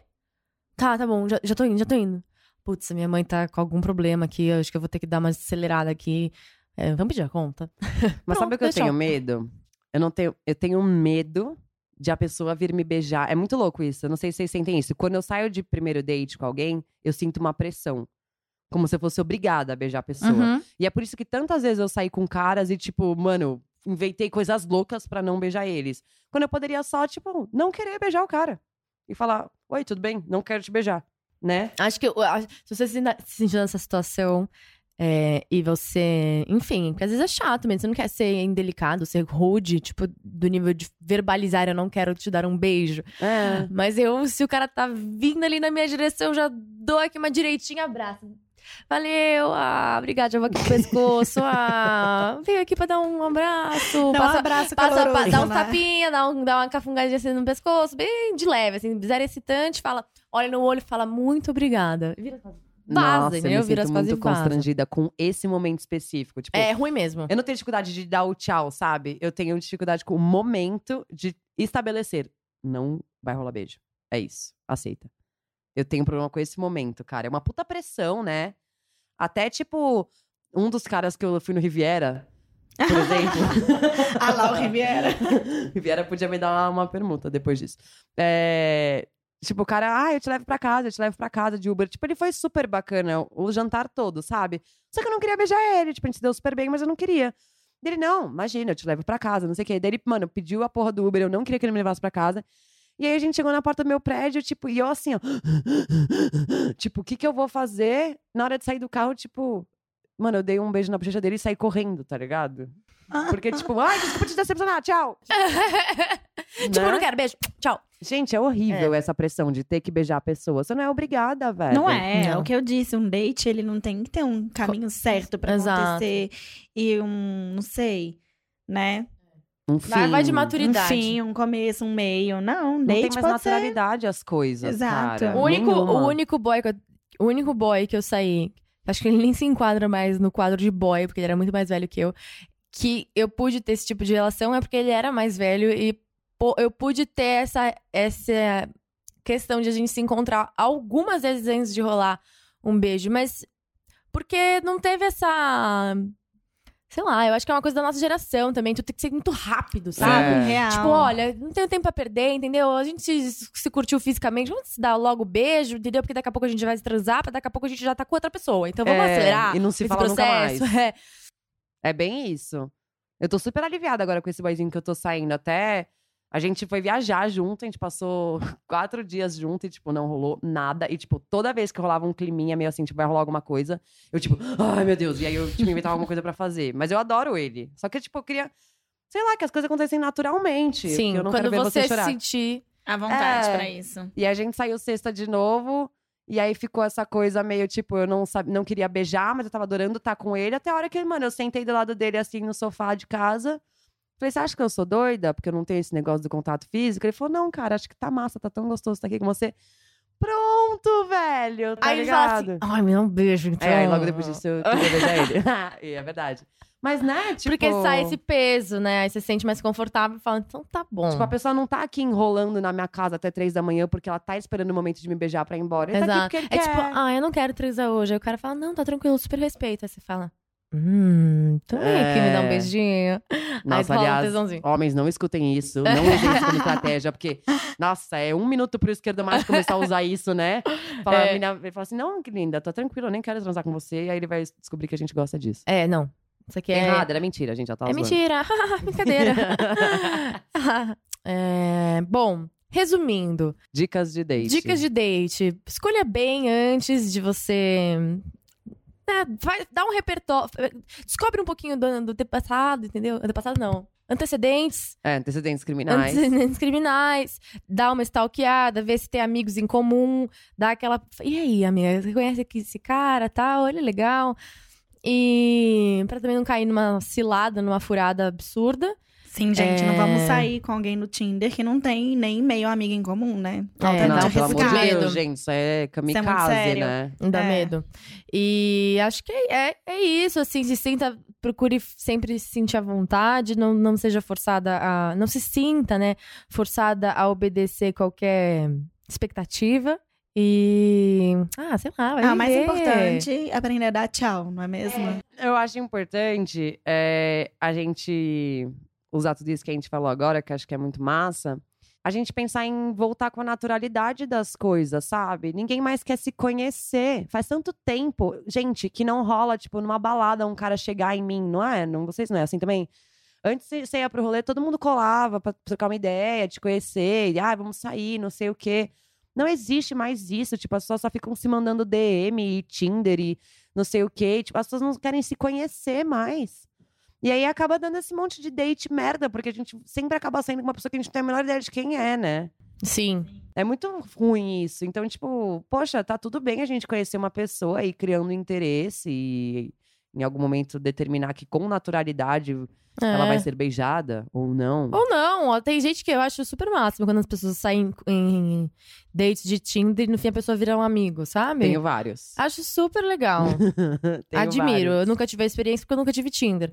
Tá, tá bom, já, já tô indo, já tô indo. Putz, minha mãe tá com algum problema aqui, eu acho que eu vou ter que dar uma acelerada aqui. É, vamos pedir a conta? Mas sabe Pronto, o que eu tenho eu- medo? Eu não tenho. Eu tenho medo de a pessoa vir me beijar. É muito louco isso. Eu não sei se vocês sentem isso. Quando eu saio de primeiro date com alguém, eu sinto uma pressão. Como se eu fosse obrigada a beijar a pessoa. Uhum. E é por isso que tantas vezes eu saí com caras e, tipo, mano, inventei coisas loucas pra não beijar eles. Quando eu poderia só, tipo, não querer beijar o cara. E falar, oi, tudo bem? Não quero te beijar. Né? Acho que se você se na- se sentir nessa situação é, e você. Enfim, porque às vezes é chato mesmo. Você não quer ser indelicado, ser rude, tipo, do nível de verbalizar, eu não quero te dar um beijo. É. Mas eu, se o cara tá vindo ali na minha direção, eu já dou aqui uma direitinha, abraço. Valeu, ah, obrigada, já vou aqui pro pescoço. Ah, veio aqui pra dar um abraço. Dá um passa- abraço Passa, caloroso, pa- dá uns né? tapinha, dá, um, dá uma cafungadinha assim no pescoço, bem de leve, assim, zero excitante, fala, olha no olho e fala, muito obrigada. Vira Vaza, Nossa, eu entendeu? me Vira as muito constrangida com esse momento específico. Tipo, É ruim mesmo. Eu não tenho dificuldade de dar o tchau, sabe? Eu tenho dificuldade com o momento de estabelecer. Não vai rolar beijo. É isso. Aceita. Eu tenho problema com esse momento, cara. É uma puta pressão, né? Até, tipo, um dos caras que eu fui no Riviera, por exemplo. Ah lá, o Riviera. Riviera podia me dar uma, uma permuta depois disso. É, Tipo, o cara, ah, eu te levo pra casa, eu te levo pra casa de Uber. Tipo, ele foi super bacana o, jantar todo, sabe? Só que eu não queria beijar ele. Tipo, a gente se deu super bem, mas eu não queria. Ele, não, imagina, eu te levo pra casa, não sei o quê. Daí ele, mano, pediu a porra do Uber, eu não queria que ele me levasse pra casa. E aí a gente chegou na porta do meu prédio, tipo, e eu assim, ó. tipo, o que que eu vou fazer na hora de sair do carro, tipo. Mano, eu dei um beijo na bochecha dele e saí correndo, tá ligado? Porque, tipo, ai, desculpa te decepcionar, tchau. tipo, Né? eu não quero, beijo, tchau. Gente, é horrível essa pressão de ter que beijar a pessoa. Você não é obrigada, velho. Não é, é Não. o que eu disse, um date, ele não tem que ter um caminho certo pra Exato. acontecer. E um, não sei, né? Um Vai, vai de fim. maturidade. Um fim, um começo, um meio. Não, Não date tem mais pode ser... naturalidade as coisas, Exato. cara. O único, Nenhuma. o único boy que eu, o único boy que eu saí, acho que ele nem se enquadra mais no quadro de boy, porque ele era muito mais velho que eu, que eu pude ter esse tipo de relação é porque ele era mais velho e eu pude ter essa essa questão de a gente se encontrar algumas vezes antes de rolar um beijo, mas porque não teve essa Sei lá, eu acho que é uma coisa da nossa geração também. Tu tem que ser muito rápido, sabe? É. Real. Tipo, olha, não tenho tempo pra perder, entendeu? A gente se, se curtiu fisicamente, vamos se dar logo beijo, entendeu? Porque daqui a pouco a gente vai se transar, pra daqui a pouco a gente já tá com outra pessoa. Então vamos É, acelerar e não se esse fala nunca processo. mais. É. É bem isso. Eu tô super aliviada agora com esse boyzinho que eu tô saindo. Até a gente foi viajar junto, a gente passou quatro dias junto e, tipo, não rolou nada. E, tipo, toda vez que rolava um climinha meio assim, tipo, vai rolar alguma coisa, eu, tipo, ai meu Deus. E aí eu, tipo, inventava alguma coisa pra fazer. Mas eu adoro ele. Só que, tipo, eu queria, sei lá, que as coisas acontecem naturalmente. Sim, eu não quando quero ver você você chorar. sentir. À vontade É. pra isso. E a gente saiu sexta de novo. E aí ficou essa coisa meio tipo, eu não, sabe, não queria beijar, mas eu tava adorando estar com ele. Até a hora que, mano, eu sentei do lado dele assim no sofá de casa. Falei, você acha que eu sou doida? Porque eu não tenho esse negócio do contato físico? Ele falou, não, cara, acho que tá massa, tá tão gostoso estar aqui com você. Pronto, velho! Tá aí ele fala ligado? assim: ai, me dá um beijo, então. É, aí logo depois disso eu queria beijar ele. e é verdade. Mas, né, tipo... Porque sai esse peso, né? Aí você se sente mais confortável e fala, então tá bom. Tipo, a pessoa não tá aqui enrolando na minha casa até três da manhã porque ela tá esperando o momento de me beijar pra ir embora. Ele tá Exato. ele é quer. tipo, ah, eu não quero transar hoje. Aí o cara fala, não, tá tranquilo, super respeito. Aí você fala, hum, então vem aqui me dá um É. beijinho. Nossa, um aliás, tesãozinho. homens, não escutem isso. Não usem isso como estratégia, porque, nossa, é um minuto pro esquerdo macho começar a usar isso, né? Fala, É. menina, ele fala assim: não, que linda, tá tranquilo, eu nem quero transar com você. E aí ele vai descobrir que a gente gosta disso. É, não. Isso aqui é. Errado, era mentira, a gente já tá É zoando. mentira. Brincadeira. É, bom, resumindo, Dicas de date. dicas de date. Escolha bem antes de você. né, vai, dá um repertório. Descobre um pouquinho do, do passado, entendeu? Do passado não. Antecedentes, É, antecedentes criminais. antecedentes criminais. Dá uma stalkeada, vê se tem amigos em comum. Dá aquela. E aí, amiga, você conhece aqui esse cara tal? Ele é legal. E pra também não cair numa cilada, numa furada absurda. Sim, gente, não É. vamos sair com alguém no Tinder que não tem nem meio amigo em comum, né? É, não, Não, pelo amor de. Deus, gente, isso é kamikaze, muito sério. né? Dá É. medo. E acho que é, é isso, assim, se sinta, procure sempre se sentir à vontade, não, não seja forçada a. Não se sinta, né, forçada a obedecer qualquer expectativa. E. Ah, sei lá, vai Ah, o mais importante é aprender a dar tchau, não é mesmo? Eu acho importante é, a gente usar tudo isso que a gente falou agora, que acho que é muito massa. A gente pensar em voltar com a naturalidade das coisas, sabe? Ninguém mais quer se conhecer. Faz tanto tempo, gente, que não rola, tipo, numa balada um cara chegar em mim, não é? Não, vocês não é assim também? Antes você- você ia pro rolê, todo mundo colava pra trocar uma ideia, te conhecer, e, ah, vamos sair, não sei o quê. Não existe mais isso, tipo, as pessoas só ficam se mandando DM e Tinder e não sei o quê. Tipo, as pessoas não querem se conhecer mais. E aí acaba dando esse monte de date merda, porque a gente sempre acaba saindo com uma pessoa que a gente não tem a menor ideia de quem é, né? Sim. É muito ruim isso. Então, tipo, poxa, tá tudo bem a gente conhecer uma pessoa e criando interesse e em algum momento determinar que com naturalidade ela É. vai ser beijada ou não. Ou não, ó, tem gente que eu acho super máximo quando as pessoas saem em dates de Tinder e no fim a pessoa vira um amigo, sabe? Tenho vários. Acho super legal. Tenho Admiro. Eu vários. nunca tive a experiência porque eu nunca tive Tinder.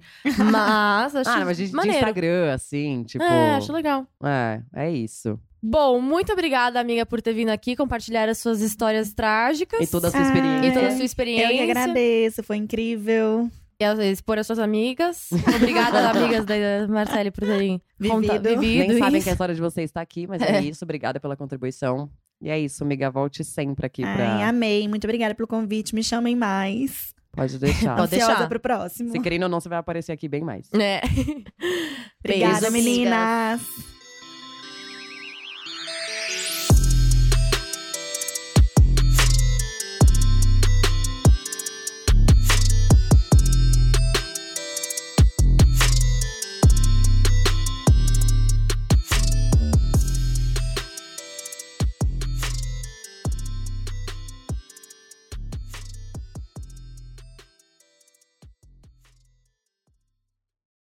Mas acho Ah, mas de, de maneiro. Instagram, assim, tipo. É, acho legal. É, é isso. Bom, muito obrigada, amiga, por ter vindo aqui compartilhar as suas histórias trágicas. E toda a sua Ah, experiência. E toda a É. sua Eu experiência. que agradeço, foi incrível. E às vezes expor as suas amigas. Obrigada, amigas da Marcele, por terem conta- Vivido. vivido Nem sabem isso. que a história de vocês está aqui, mas é. É. isso. Obrigada pela contribuição. E é isso, amiga. Volte sempre aqui Ai, pra. amei. Muito obrigada pelo convite. Me chamem mais. Pode deixar. Pode deixar. pro próximo. Se querendo ou não, você vai aparecer aqui bem mais. É. Obrigada, Beijo, meninas.